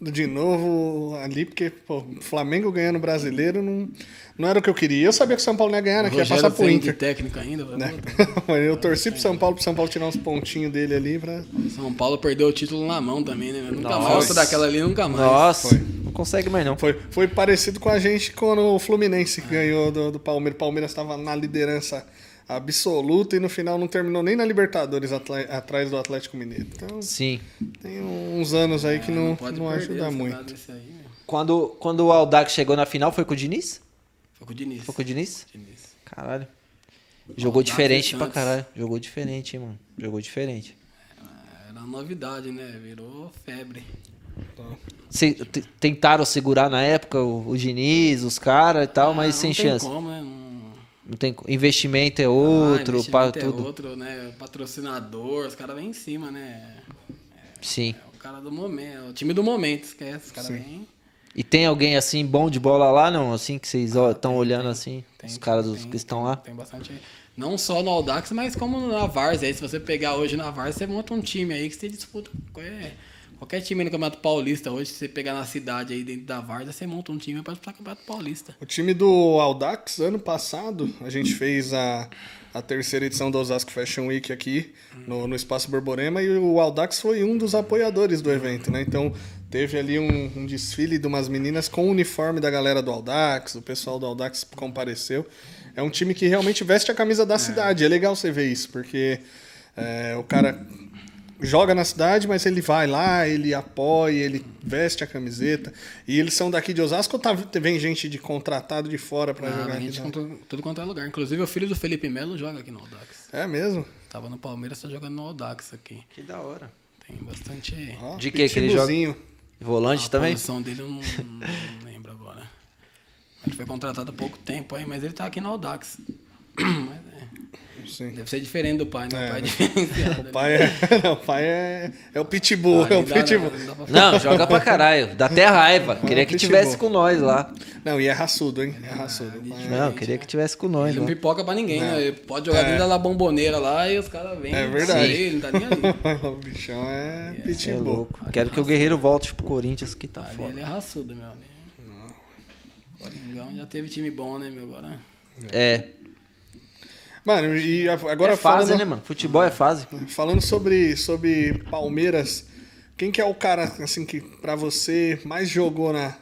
de novo ali, porque pô, o Flamengo ganhando brasileiro não, não era o que eu queria. Eu sabia que o São Paulo não ia ganhar, né? Que ia passar pro Inter. técnico ainda. né? eu torci pro São Paulo, pro São Paulo tirar uns pontinhos dele ali pra. São Paulo perdeu o título na mão também, né? Nunca Nossa. mais. Outra daquela ali, nunca mais. Nossa, Foi. não consegue mais não. Foi, foi parecido com a gente quando o Fluminense ganhou do, do Palmeiras. O Palmeiras estava na liderança absoluta e no final não terminou nem na Libertadores atrás do Atlético Mineiro. Então Sim. tem uns anos aí que não, pode não perder ajuda muito. aí, meu. Quando, quando o Aldax chegou na final, foi com o Diniz? Foi com o Diniz. Foi com o Diniz? Diniz. Caralho. Jogou Aldax diferente pra caralho. Jogou diferente, hein, mano. Jogou diferente. Era novidade, né? Virou febre. Se- tentaram segurar na época o, o Diniz, os caras e tal, mas Ah, sem não chance. Tem como, né? Não... Tem investimento é Ah, outro, investimento para é tudo. outro, né? Patrocinador, os caras vêm em cima, né? Sim. É o cara do momento, é o time do momento, esquece. Os caras vêm. E tem alguém assim bom de bola lá, não? Assim que vocês estão olhando assim, Ah, Tem, os caras tem, que estão tem, lá. Tem bastante. Não só no Audax, mas como na Vars. Aí, se você pegar hoje na Vars, você monta um time aí que você disputa. Qualquer, qualquer time no Campeonato Paulista hoje, se você pegar na cidade aí dentro da Vars, você monta um time para disputar o Campeonato Paulista. O time do Audax, ano passado, a gente fez a, a terceira edição do Osasco Fashion Week aqui no, no Espaço Borborema e o Audax foi um dos apoiadores do evento, né? Então teve ali um, um desfile de umas meninas com o uniforme da galera do Audax, o pessoal do Audax compareceu. É um time que realmente veste a camisa da cidade. É legal você ver isso, porque é, o cara joga na cidade, mas ele vai lá, ele apoia, ele veste a camiseta. E eles são daqui de Osasco ou tá, vem gente de contratado de fora pra Ah, jogar a aqui? gente não? contra, tudo quanto é lugar. Inclusive, o filho do Felipe Melo joga aqui no Audax. É mesmo? Tava no Palmeiras, tá jogando no Audax aqui. Que da hora. Tem bastante. Ó, De que que ele joga? Volante a também? posição dele eu não, não lembro agora. Ele foi contratado há pouco tempo aí, mas ele tá aqui no Audax. Mas Sim. deve ser diferente do pai, né? É. O pai é diferenciado. O pai é, não, o pai é, é o pitbull, é o dá- pitbull. não Não, joga pra caralho. Dá até raiva. Queria que pitbull. tivesse com nós lá. Não, e é raçudo, hein? É raçudo. O pai é- Não, queria que tivesse com nós Ele não pipoca pra ninguém, né? Ele pode jogar dentro da bomboneira lá e os caras vêm. É verdade. Ele não tá nem ali. o bichão é É pitbull. louco. Quero que o Guerreiro volte pro Corinthians, que tá Ali foda. ele é raçudo, meu. amigo. Coringão já teve time bom, né, meu? Agora. É. Mano, e agora é fase, falando, né, mano? Futebol é fase. falando sobre, sobre Palmeiras, quem que é o cara, assim, que pra você mais jogou na,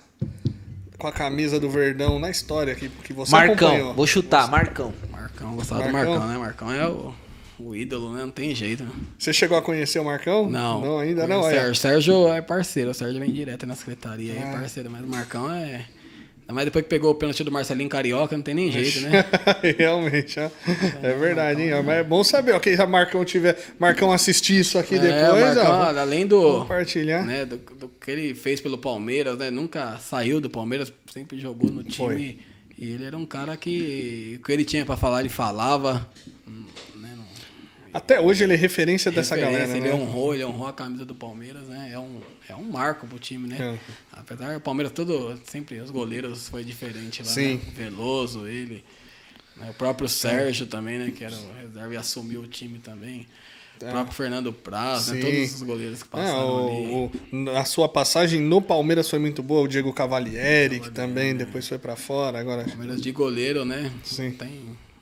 com a camisa do Verdão na história que, que você Marcão. acompanhou? Vou chutar, Marcão. Marcão, gostava Marcão? do Marcão, né? Marcão é o, o ídolo, né? Não tem jeito. Né? Você chegou a conhecer o Marcão? Não. Não, ainda não. O É. Sérgio, Sérgio é parceiro. O Sérgio vem direto na secretaria aí, Ah. é parceiro. Mas o Marcão é. Mais depois que pegou o pênalti do Marcelinho Carioca, não tem nem jeito, né? Realmente, ó. é verdade, hein? Mas é bom saber, ó, quem já Marcão tiver, Marcão assistir isso aqui É, depois, Marcão, ó. além do. Compartilhar. Né, do, do que ele fez pelo Palmeiras, né? Nunca saiu do Palmeiras, sempre jogou no time. Foi. E ele era um cara que o que ele tinha pra falar, ele falava. Né, Até hoje ele é referência dessa referência, galera, Ele né? honrou, ele honrou a camisa do Palmeiras, né? É um, é um marco pro time, né? Apesar do Palmeiras todo, sempre os goleiros foi diferente lá, Sim. né? Veloso, ele. né? O próprio Sérgio também, né? Que era o reserva e assumiu o time também. O próprio Fernando Praz, né? Sim. Todos os goleiros que É, passaram ali. o, o- a sua passagem no Palmeiras foi muito boa, o Diego Cavalieri, que também depois foi pra fora, agora Palmeiras de goleiro, né? Sim. Não tem,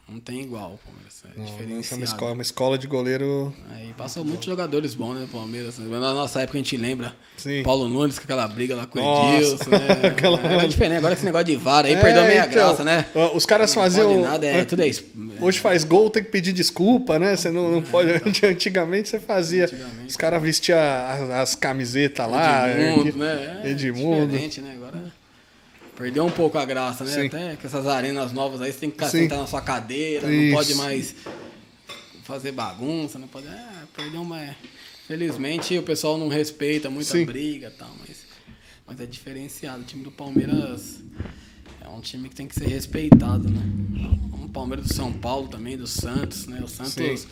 não tem igual o Palmeiras. É Nossa, uma diferenciado. escola, uma escola de goleiro. Aí passou muitos jogadores bons, né, Palmeiras. Na nossa época a gente lembra. Sim. Paulo Nunes com aquela briga lá com o. Edilson, né? Aquela- Era diferente. Agora esse negócio de VAR aí É, perdeu a meia então, graça, né? Os caras faziam. nada, é, tudo é isso. Hoje faz gol, tem que pedir desculpa, né? Você não, não pode. Antigamente você fazia. Antigamente. Os caras vestiam as, as camisetas lá. Edmundo, aqui- né? É Edmundo. Diferente, né? Agora perdeu um pouco a graça, né? Sim. Até com essas arenas novas aí, você tem que ficar Sim. sentado na sua cadeira, Isso. não pode mais fazer bagunça, não pode. É, perdeu uma. Felizmente o pessoal não respeita muita Sim. briga e tal, mas, mas é diferenciado. O time do Palmeiras é um time que tem que ser respeitado, né? Como o Palmeiras do São Paulo também, do Santos, né? O Santos. Sim.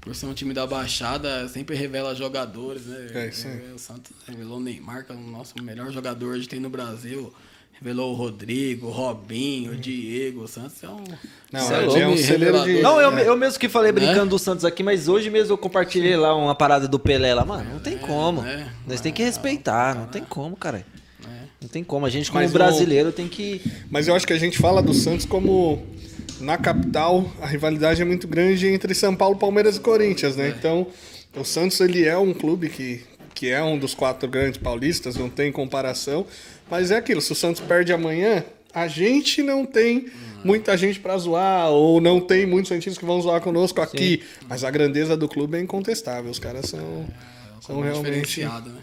por ser um time da Baixada, sempre revela jogadores, né? É aí. O Santos revelou o Neymar, que é o nosso melhor jogador hoje tem no Brasil. Revelou o Rodrigo, o Robinho, o Diego. O Santos é um. Não, Cê é é, louco, é um celeiro de. Não, eu, eu mesmo que falei brincando Né? do Santos aqui, mas hoje mesmo eu compartilhei lá uma parada do Pelé lá. Mano, não tem como. é. Nós tem que respeitar, não tem como, cara. É. Não tem como. A gente, como Mas o- brasileiro, tem que. Mas eu acho que a gente fala do Santos como na capital a rivalidade é muito grande entre São Paulo, Palmeiras e Corinthians, né? Então, o Santos ele é um clube que, que é um dos quatro grandes paulistas, não tem comparação. Mas é aquilo, se o Santos perde amanhã, a gente não tem muita gente pra zoar, ou não tem muitos santistas que vão zoar conosco aqui. Mas a grandeza do clube é incontestável. Os caras são, são clube é realmente. diferenciado, né?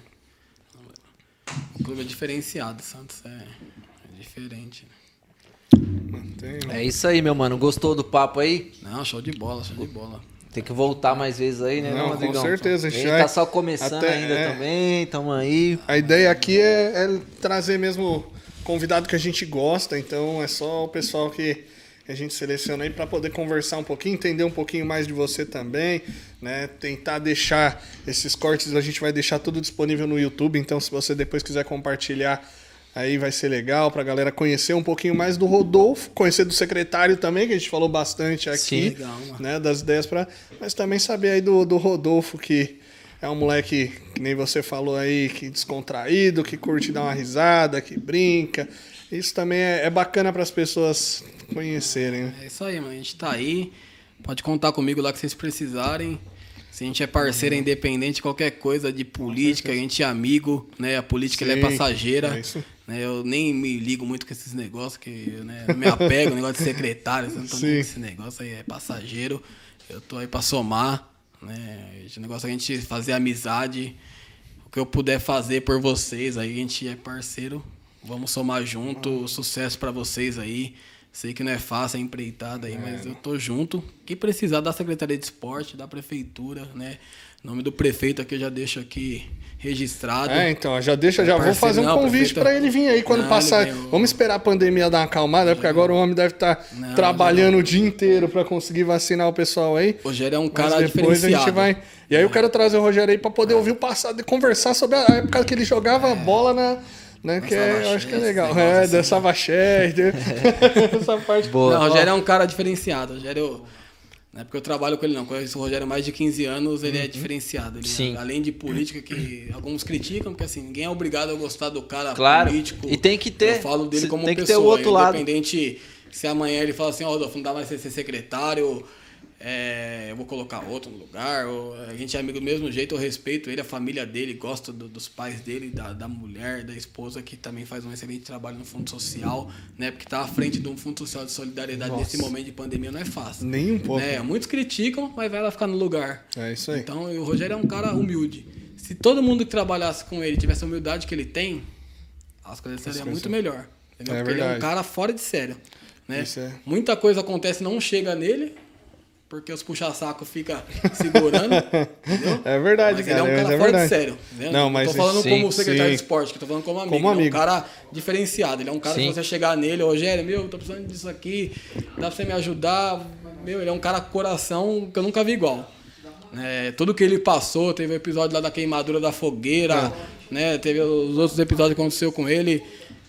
O clube é diferenciado, o Santos é, é diferente. Né? Tem- É isso aí, meu mano. Gostou do papo aí? Não, show de bola, show de bola. Tem que voltar mais vezes aí, né, Não, não, com certeza, A gente tá é- só começando até- ainda é. também, tamo aí. A ideia aqui é, é trazer mesmo convidado que a gente gosta, então é só o pessoal que a gente seleciona aí para poder conversar um pouquinho, entender um pouquinho mais de você também, né? Tentar deixar esses cortes, a gente vai deixar tudo disponível no YouTube, então se você depois quiser compartilhar aí vai ser legal pra galera conhecer um pouquinho mais do Rodolfo, conhecer do secretário também, que a gente falou bastante aqui, Sim. Legal, né, das ideias para, mas também saber aí do, do Rodolfo que é um moleque que nem você falou aí, que descontraído, que curte dar uma risada, que brinca. Isso também é, é bacana para as pessoas conhecerem. né? É isso aí, mano. A gente tá aí. Pode contar comigo lá que vocês precisarem. Se a gente é parceiro é independente de qualquer coisa de política, a gente é amigo, né? A política ela é Sim, passageira. é isso. né? Eu nem me ligo muito com esses negócios, que né? eu não me apego, negócio de secretário, não tô com esse negócio aí, é passageiro. Eu tô aí pra somar, né? Esse negócio é a gente fazer amizade. O que eu puder fazer por vocês aí, a gente é parceiro. Vamos somar junto. Sucesso pra vocês aí. Sei que não é fácil, é empreitada aí, mas eu tô junto. Que precisar da Secretaria de Esporte, da Prefeitura, né? Em nome do prefeito aqui, eu já deixo aqui registrado. É, então, já deixa, já vou Parceiro, fazer um não, convite para ele vir aí quando Não, passar. o- Vamos esperar a pandemia dar uma acalmada, porque agora o homem deve estar Não, trabalhando o dia inteiro para conseguir vacinar o pessoal aí. O Rogério é um cara depois a gente vai. E aí eu quero trazer o Rogério aí para poder ouvir o passado e conversar sobre a época que ele jogava bola na. Né, que é, eu acho que é legal. É, assim, dessa Vachete. Essa parte. Boa. Não, o Rogério é um cara diferenciado. O Rogério. Não é porque eu trabalho com ele, não. Conheço o Rogério há mais de 15 anos, ele é diferenciado. Ele, Sim. Além de política, que alguns criticam, porque assim, ninguém é obrigado a gostar do cara Claro. político. E tem que ter. Eu falo dele como tem que ter pessoa. o outro lado. Independente se amanhã ele fala assim, ó, Rodolfo, não dá mais ser secretário, é, eu vou colocar outro no lugar. Ou, a gente é amigo do mesmo jeito, eu respeito ele, a família dele, gosto do- dos pais dele, da, da mulher, da esposa, que também faz um excelente trabalho no Fundo Social, né? Porque tá à frente de um Fundo Social de Solidariedade nesse momento de pandemia não é fácil. Nem um pouco. Né? Muitos criticam, mas vai lá ficar no lugar. É isso aí. Então, o Rogério é um cara humilde. Se todo mundo que trabalhasse com ele tivesse a humildade que ele tem, as coisas seriam muito melhor. Entendeu? É Porque ele é um verdade. cara fora de sério. Né? É. Muita coisa acontece não chega nele, porque os puxa-saco ficam segurando. entendeu? É verdade, mas cara. Ele é um cara é fora verdade. de sério. Né? Não, mas tô falando sim, como secretário sim. de esporte, que tô falando como amigo. Como Ele é amigo. um cara diferenciado. Ele é um cara Sim. que você chegar nele, Rogério, meu, tô precisando disso aqui, dá pra você me ajudar. Meu, ele é um cara coração que eu nunca vi igual. É, tudo que ele passou, teve o episódio lá da queimadura da fogueira, né? Teve os outros episódios que aconteceu com ele.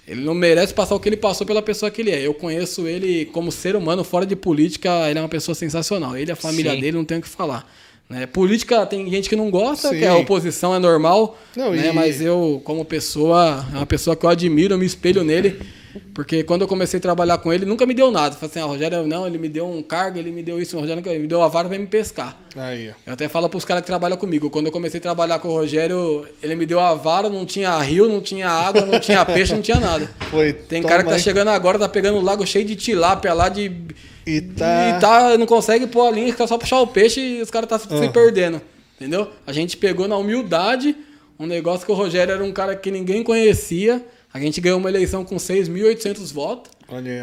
Ele não merece passar o que ele passou pela pessoa que ele é. Eu conheço ele como ser humano, fora de política, ele é uma pessoa sensacional. Ele, a família Sim. dele, não tem o que falar. Né? Política tem gente que não gosta, Sim. que a oposição é normal. Não, né? e- Mas eu, como pessoa, é uma pessoa que eu admiro, eu me espelho nele. Porque quando eu comecei a trabalhar com ele, nunca me deu nada. Falei assim, ah, Rogério, não, ele me deu um cargo, ele me deu isso, o Rogério ele me deu a vara pra me pescar. Aí. Eu até falo pros caras que trabalham comigo. Quando eu comecei a trabalhar com o Rogério, ele me deu a vara, não tinha rio, não tinha água, não tinha peixe, não tinha nada. Foi. Tem cara que tá aí. chegando agora, tá pegando um lago cheio de tilápia lá de. E tá- E tá, não consegue pôr a linha, fica só puxar o peixe e os caras tá se Aham. perdendo. Entendeu? A gente pegou na humildade um negócio que o Rogério era um cara que ninguém conhecia. A gente ganhou uma eleição com 6.800 votos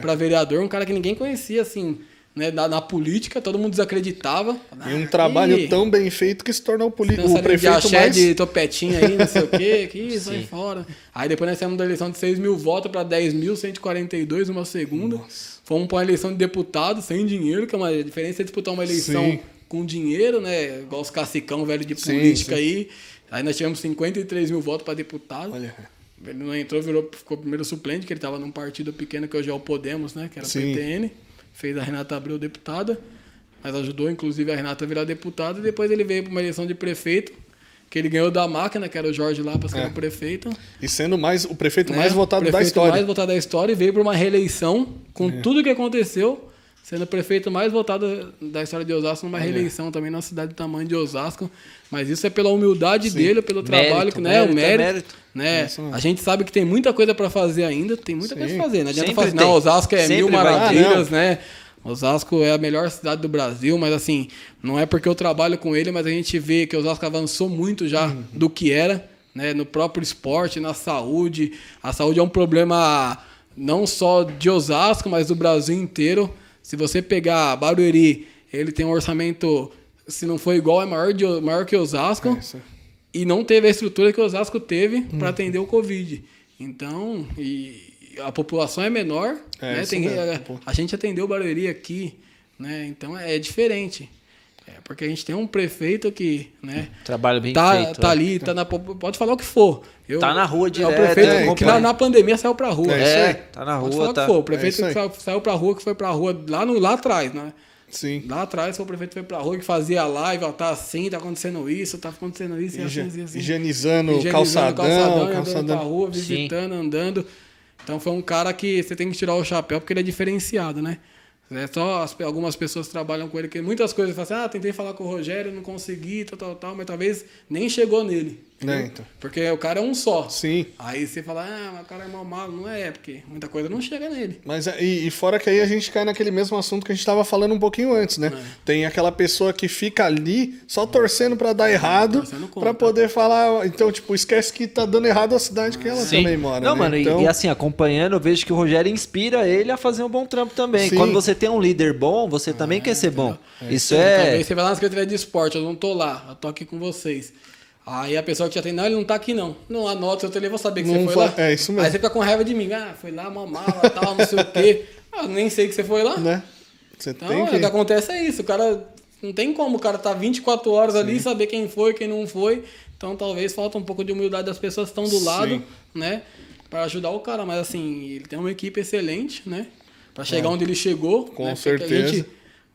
pra vereador, um cara que ninguém conhecia, assim, né? Na, na política, todo mundo desacreditava. E um trabalho Ih, tão bem feito que se tornou o, poli- o de prefeito axé mais... de topetinha aí, não sei o quê, que sai Sim. fora. Aí depois nós saímos da eleição de 6 mil votos para 10.142, uma segunda. Fomos para uma eleição de deputado sem dinheiro, que é uma diferença é disputar uma eleição Sim. com dinheiro, né? Igual os cacicão velho de Sim, política sim. aí. Aí nós tivemos 53 mil votos para deputado. Olha. Ele não entrou, virou, ficou primeiro suplente, que ele estava num partido pequeno que hoje é o Podemos, né? Que era o Sim. PTN. Fez a Renata Abreu deputada. Mas ajudou, inclusive, a Renata a virar deputada. E depois ele veio para uma eleição de prefeito, que ele ganhou da máquina, que era o Jorge Lapas, que É. era o prefeito. E sendo mais o prefeito né? mais votado da prefeito história. mais votado da história e veio para uma reeleição com É. tudo que aconteceu, sendo o prefeito mais votado da história de Osasco numa reeleição também na cidade do tamanho de Osasco. Mas isso é pela humildade dele, pelo trabalho, Mérito, né? mérito, o é mérito. mérito. Né? Mesmo. A gente sabe que tem muita coisa para fazer ainda, tem muita coisa Sim. pra fazer. Não adianta Sempre falar assim, tem. não, Osasco é Sempre mil maravilhas, Ah, né? Osasco é a melhor cidade do Brasil, mas assim, não é porque eu trabalho com ele, mas a gente vê que Osasco avançou muito já Uhum. do que era, né? No próprio esporte, na saúde. A saúde é um problema não só de Osasco, mas do Brasil inteiro. Se você pegar Barueri, ele tem um orçamento, se não for igual, é maior, de, maior que Osasco. É. E não teve a estrutura que Osasco teve para atender o Covid. Então, e a população é menor, É, né? Tem- a, a gente atendeu Barueri aqui, né? Então é diferente. Porque a gente tem um prefeito que, né? Trabalho bem tá, feito. tá é. ali, tá na, pode falar o que for. Eu- Tá na rua É o direto, prefeito é, que na, na pandemia saiu pra rua. É É, tá na Pode rua, falar tá. o que for. O É prefeito que saiu, saiu pra rua, que foi pra rua lá, no, lá atrás, né? Sim. Lá atrás foi o prefeito que foi pra rua, que fazia live, ó, tá assim, tá acontecendo isso, tá acontecendo isso, e assim, Higi- assim, assim. Higienizando o Higienizando calçadão, andando pra calçadão. rua, Sim. visitando, andando. Então foi um cara que você tem que tirar o chapéu porque ele é diferenciado, né? É só as- algumas pessoas trabalham com ele, que muitas coisas falam assim, ah, tentei falar com o Rogério, não consegui, tal, tal, tal, mas talvez nem chegou nele. Entendeu? É, então. Porque o cara é um só. Sim. Aí você fala, ah, mas o cara é mal malo. Não é, porque muita coisa não chega nele. Mas é- e, e fora que aí a gente cai naquele mesmo assunto que a gente tava falando um pouquinho antes, né? É. Tem aquela pessoa que fica ali só torcendo pra dar errado, torcendo contra. pra poder falar, então tipo, esquece que tá dando errado a cidade que ela Sim. também mora, Não, né? mano, e- então, e, assim, acompanhando, eu vejo que o Rogério inspira ele a fazer um bom trampo também. Sim. Quando você tem um líder bom, você também quer ser bom. Isso Talvez é. você vai lá na Secretaria de Esporte, eu não tô lá, eu tô aqui com vocês. Aí a pessoa que já tem, não, ele não tá aqui não. Não anota seu telefone, vou saber que Não você foi lá. é isso mesmo. Aí você fica com raiva de mim. Ah, foi lá, uma mala, tal, não sei o quê. Ah, nem sei que você foi lá. né? Você Então, tem o que que acontece é isso. O cara não tem como o cara tá 24 horas ali, saber quem foi, quem não foi. Então, talvez falta um pouco de humildade das pessoas que estão do Sim. lado, né? Pra ajudar o cara. Mas, assim, ele tem uma equipe excelente, né? Pra chegar onde ele chegou. Com né? Certeza.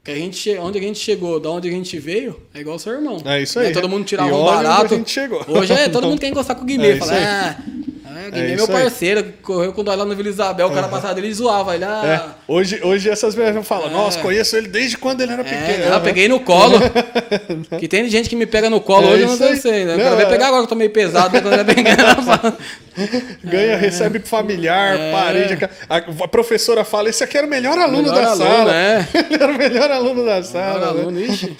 Que a gente, onde a gente chegou, da onde a gente veio, é igual seu irmão. É isso Né? aí. Todo mundo tirava E um barato. a gente chegou. Hoje é, todo mundo quer encostar com o Guimê. É fala, ah, o Guimê é meu aí. parceiro. Correu com nós lá no Vila Isabel, o cara passava dele e zoava. Ele, É, ah, hoje, hoje essas pessoas falam, É. nossa, conheço ele desde quando ele era pequeno. É, não, Aham. peguei no colo. que tem gente que me pega no colo É hoje, eu não sei, né? Eu Não, quero ver é. pegar agora que eu tô meio pesado, né? Quando eu ela fala, Ganha, recebe familiar, É. parede. A, a professora fala, esse aqui era o melhor aluno Melhor da aluno, sala. é. ele era o melhor aluno da sala. Melhor né? aluno, ixi.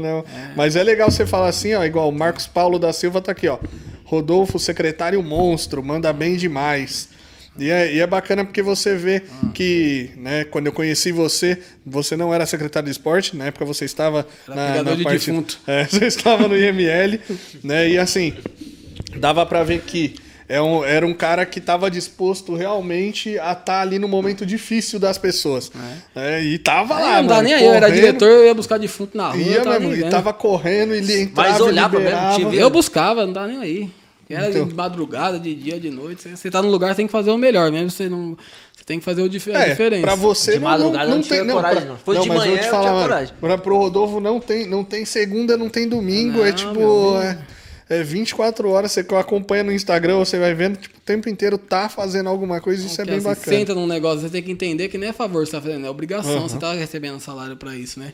Não. Mas é legal você falar assim, ó, igual o Marcos Paulo da Silva tá aqui, ó. Rodolfo, secretário monstro, manda bem demais. E é, e é bacana porque você vê que, né, quando eu conheci você, você não era secretário de esporte, na época você estava Era na, na de parte, defunto. É, você estava no IML, né? E assim, dava pra ver que é um- era um cara que estava disposto realmente a estar ali no momento difícil das pessoas. É, e tava lá, Aí não dá mano, nem aí, eu era diretor, eu ia buscar defunto na rua. Ia, eu tava mesmo, e tava correndo, ele entrava Mas olhava mesmo. Eu buscava, não dá nem aí. Era Então. de madrugada, de dia, de noite. Você- tá no lugar, você tem que fazer o melhor, mesmo você não. Você tem que fazer o dif a É, diferença. pra você De não, madrugada não, eu não não tinha tem não, coragem, pra- não. Foi de mas manhã, vou te eu falar, tinha mano, coragem. pra, pro Rodolfo não tem, não tem segunda, não tem domingo, é Não, tipo meu é, é 24 horas, você acompanha no Instagram, você vai vendo, tipo, o tempo inteiro tá fazendo alguma coisa, isso é Porque, bem assim, bacana. senta num negócio, você tem que entender que não é favor que você tá fazendo, é obrigação, você tá recebendo salário pra isso, né?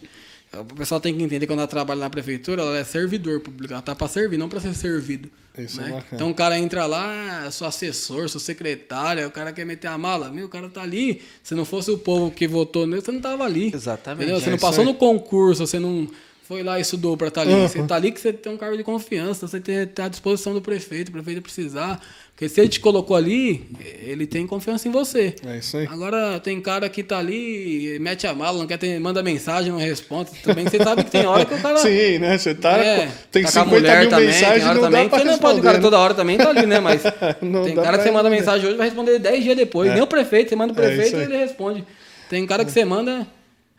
O pessoal tem que entender que quando ela trabalha na prefeitura, ela é servidor público, ela tá pra servir, não pra ser servido. Isso é né? bacana. então o cara entra lá, sou assessor, sou secretário, o cara quer meter a mala, meu, o cara tá ali. Se não fosse o povo que votou nele, você não tava ali. Exatamente. Entendeu? Você É não passou aí. no concurso, você não foi lá e estudou pra estar ali. Uhum. Você tá ali que você tem um cargo de confiança, você tem, tá à disposição do prefeito, o prefeito precisar. Porque se ele te colocou ali, ele tem confiança em você. É isso aí. Agora tem cara que tá ali, mete a mala, não quer ter, manda mensagem, não responde. Também você sabe que tem hora que o cara. Sim, né? Você tá. É, tem tá com a 50 mulher mil também, mensagens não também dá pra você não pode, o responder. cara né? toda hora também tá ali, né? Mas Não tem cara que você manda responder. mensagem hoje vai responder 10 dias depois. Nem o prefeito, você manda o É prefeito isso e ele responde. Tem cara que você manda,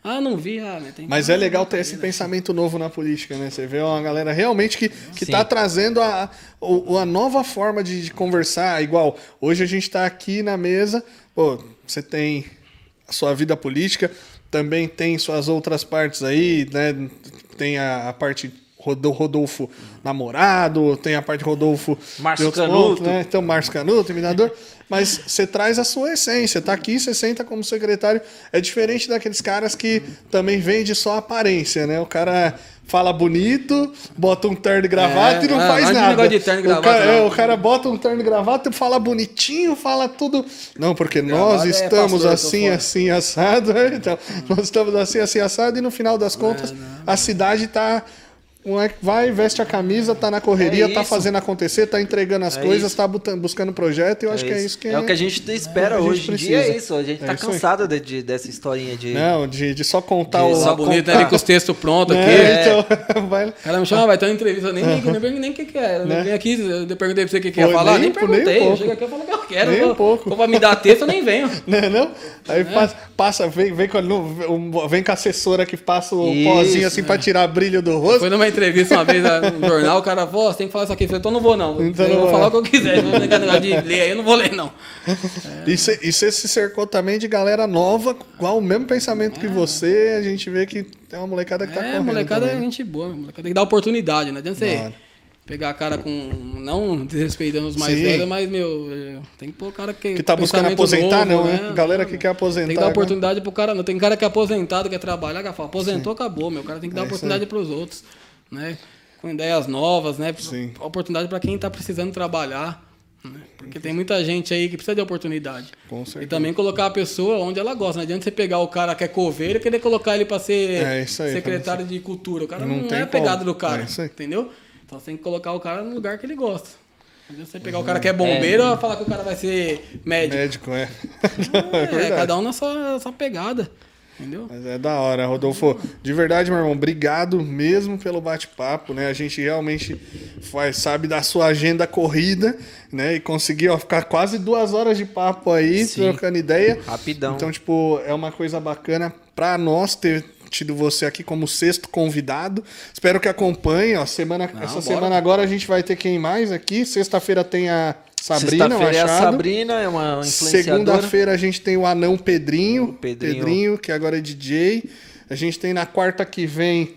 Ah, não vi, ah, né? Tem Mas é legal ter esse pensamento novo na política, né? Você vê uma galera realmente que, que tá trazendo a, o- a nova forma de, de conversar. Igual, hoje a gente tá aqui na mesa, pô, você tem a sua vida política, também tem suas outras partes aí, né? Tem a, a parte Rodolfo namorado, tem a parte Rodolfo Márcio Canuto. né? Então, Márcio Canuto, imitador. Mas você traz a sua essência. Tá aqui, você senta como secretário. É diferente daqueles caras que também vende só aparência, né? O cara fala bonito, bota um terno e gravata É, e não ah, faz não nada. negócio de terno e o, gravata, cara, é, não. o cara bota um terno e gravata e fala bonitinho, fala tudo. Não, porque nós é estamos pastor, assim, assim, assado. né? Então, nós estamos assim, assim, assado. E no final das contas, a cidade tá. O moleque vai, veste a camisa, tá na correria, É tá isso. fazendo acontecer, tá entregando as É coisas, isso. tá buscando projeto, e eu acho que é isso que é o que a gente espera a gente hoje em dia. É isso. A gente É tá isso cansado de, de- dessa historinha de. Não, de, de só contar De o. só bonito contar. ali com os textos prontos aqui. É, então, vai. O cara me chama, vai ter uma entrevista, eu nem nem nem perguntei nem o que que. Né? Eu vim aqui, eu perguntei pra você o que que ia Pô, falar, nem nem, po- nem um perguntei. eu pouco. chego aqui e falo o que eu quero. Nem um pouco. Vou pra me dar texto, eu nem venho. Né, não? Aí É. passa, passa, vem, vem, com a, vem com a assessora que passa o Isso, pozinho assim pra tirar brilho do rosto. Foi numa entrevista uma vez no jornal, o cara falou, "Ó, você tem que falar isso aqui. Eu falei, então não vou não. Então eu vou falar o que eu quiser. Se não negar negócio de ler aí, eu não vou ler não. E você se cercou também de galera nova, com o mesmo pensamento que você. A gente vê que tem uma molecada que tá É, correndo. molecada é também. gente boa. Molecada tem que dar oportunidade, não adianta Da você pegar a cara com... Não desrespeitando os mais Sim. velhos, mas, meu, é, tem que pôr o cara que... Que tá buscando aposentar, novo, não, né? Galera que quer aposentar. Tem que dar né? oportunidade pro cara, não. Tem cara que é aposentado, quer trabalhar, que fala, aposentou, acabou, meu. O cara tem que dar É oportunidade pros outros, né? Com ideias novas, né? Sim. Oportunidade pra quem tá precisando trabalhar. né? Porque tem muita gente aí que precisa de oportunidade. Com certeza. E também colocar a pessoa onde ela gosta. Não adianta você pegar o cara que é coveiro e querer colocar ele pra ser É isso aí, secretário de cultura. O cara Não não, tem é a pegada do cara. É isso aí. entendeu? Então você tem que colocar o cara no lugar que ele gosta. Não adianta você pegar o cara que é bombeiro e falar que o cara vai ser médico. Médico, é. É, É cada um na sua, sua pegada. Entendeu? Mas é da hora, Rodolfo. De verdade, meu irmão, obrigado mesmo pelo bate-papo, né? A gente realmente faz, sabe da sua agenda corrida, né? E conseguiu ficar quase duas horas de papo aí, Sim. trocando ideia. Rapidão. Então, tipo, é uma coisa bacana pra nós ter tido você aqui como sexto convidado. Espero que acompanhe, ó. Semana, essa bora. semana agora a gente vai ter quem mais aqui. Sexta-feira tem a Sabrina Sexta-feira é a. Sabrina, é uma influenciadora. Segunda-feira a gente tem o Anão Pedrinho, O Pedrinho. Pedrinho. que agora é DJ. A gente tem na quarta que vem.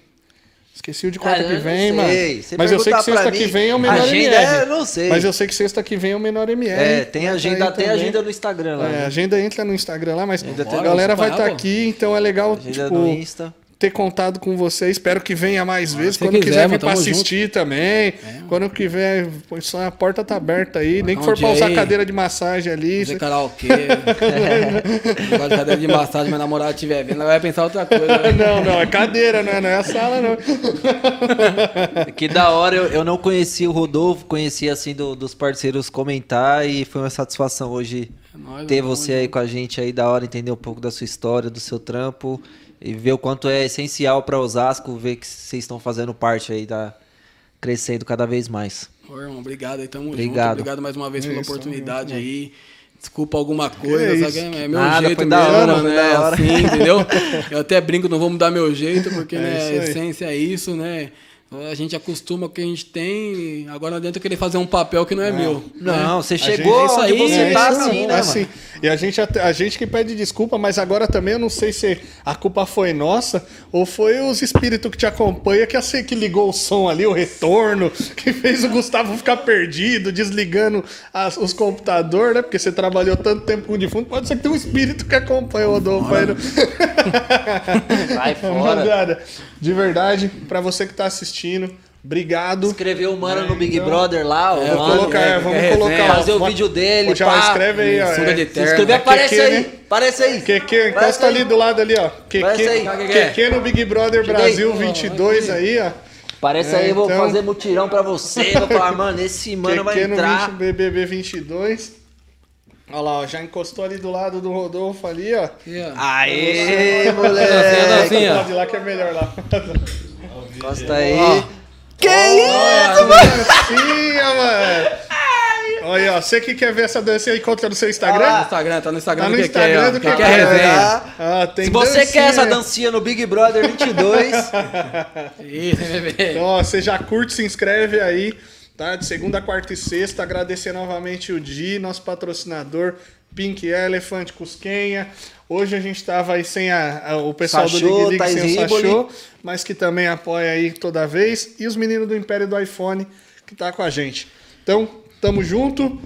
Esqueci o de quarta Cara, que vem, não mano. Você Mas eu sei que sexta que vem é o menor agenda MR. é, eu não sei. Mas eu sei que sexta que vem é o menor MR. É, tem tá agenda, tem também. agenda no Instagram lá. É, a né? agenda entra no Instagram lá, mas a galera vai estar pô. aqui, então é legal Agenda tipo, no Insta. Ter contado com você. Espero que venha mais vezes. se Quando quiser, quiser vir tamo assistir também. Quando quiser, só a porta tá aberta aí. Nem que um for pra usar aí. cadeira de massagem ali. Fazer karaokê. Negócio de cadeira de massagem, meu namorado estiver vendo, ela vai pensar outra coisa. né? Não, não, é cadeira, não é, não é a sala, não. Que da hora, eu, eu não conhecia o Rodolfo, conhecia assim do- dos parceiros comentar e foi uma satisfação hoje É nóis, ter você aí com a gente aí, da hora entender um pouco da sua história, do seu trampo e ver o quanto é essencial para Osasco, ver que vocês estão fazendo parte aí da crescendo cada vez mais. Ô, irmão, obrigado aí, tamo Obrigado. junto. Obrigado mais uma vez pela Isso, oportunidade junto, aí. Desculpa alguma coisa, Que sabe? isso. É meu Nada, jeito foi da mesmo, hora, foi né? da hora. Assim, entendeu? Eu até brinco, não vou mudar meu jeito, porque É né, a essência é isso, né? A gente acostuma com o que a gente tem, agora adianta eu querer fazer um papel que não é meu. Não, né? você gente- chegou é isso onde aí, você é tá isso assim, né, assim. mano? E a gente, a gente que pede desculpa, mas agora também eu não sei se a culpa foi nossa ou foi os espíritos que te acompanham que, assim, que ligou o som ali, o retorno, que fez o Gustavo ficar perdido, desligando as- os computadores, né? Porque você trabalhou tanto tempo com o defunto, pode ser que tenha um espírito que acompanha o Rodolfo aí. no- Sai fora. De verdade, pra você que tá assistindo, obrigado. Escreveu o mano no Big então- Brother lá, É, Vou mano. colocar, é, vamos é colocar. resenha. ó, Fazer o vídeo dele, vou já pá. escreve aí, ó. É. de É aparece aí. né? Aparece aí. Aparece encosta aí. ali do lado ali, ó. QQ, QQ no Big Brother Brasil aí. 22 aí, ó. Aparece É, aí, eu vou então- fazer mutirão pra você. Vou falar, mano, esse mano vai no entrar. 20, BBB 22. Olha lá, ó, já encostou ali do lado do Rodolfo ali, ó. Ó. Aê, moleque. dancinha. Do lado de lá que é melhor lá. Encosta aí. Ó. Que isso? Olha, dancinha, mano. Olha, ó, você que quer ver essa dança aí, conta no seu Tá Instagram? no Instagram, tá no Instagram Tá no do que Instagram quer, do ó. que Que quer. quer resenha. Ah, tem Se você dancinha. quer essa dancinha no Big Brother 22, Isso, bebê. Então, ó, você já curte, se inscreve aí, tá? De segunda, quarta e sexta. Agradecer novamente o Di, nosso patrocinador, Pink Elephant, Cusquenha. Hoje a gente tava aí sem a, a- o pessoal Sachô, do League, Thais sem o. Sachô, mas que também apoia aí toda vez. E os meninos do Império do iPhone, que tá com a gente. Então, tamo junto.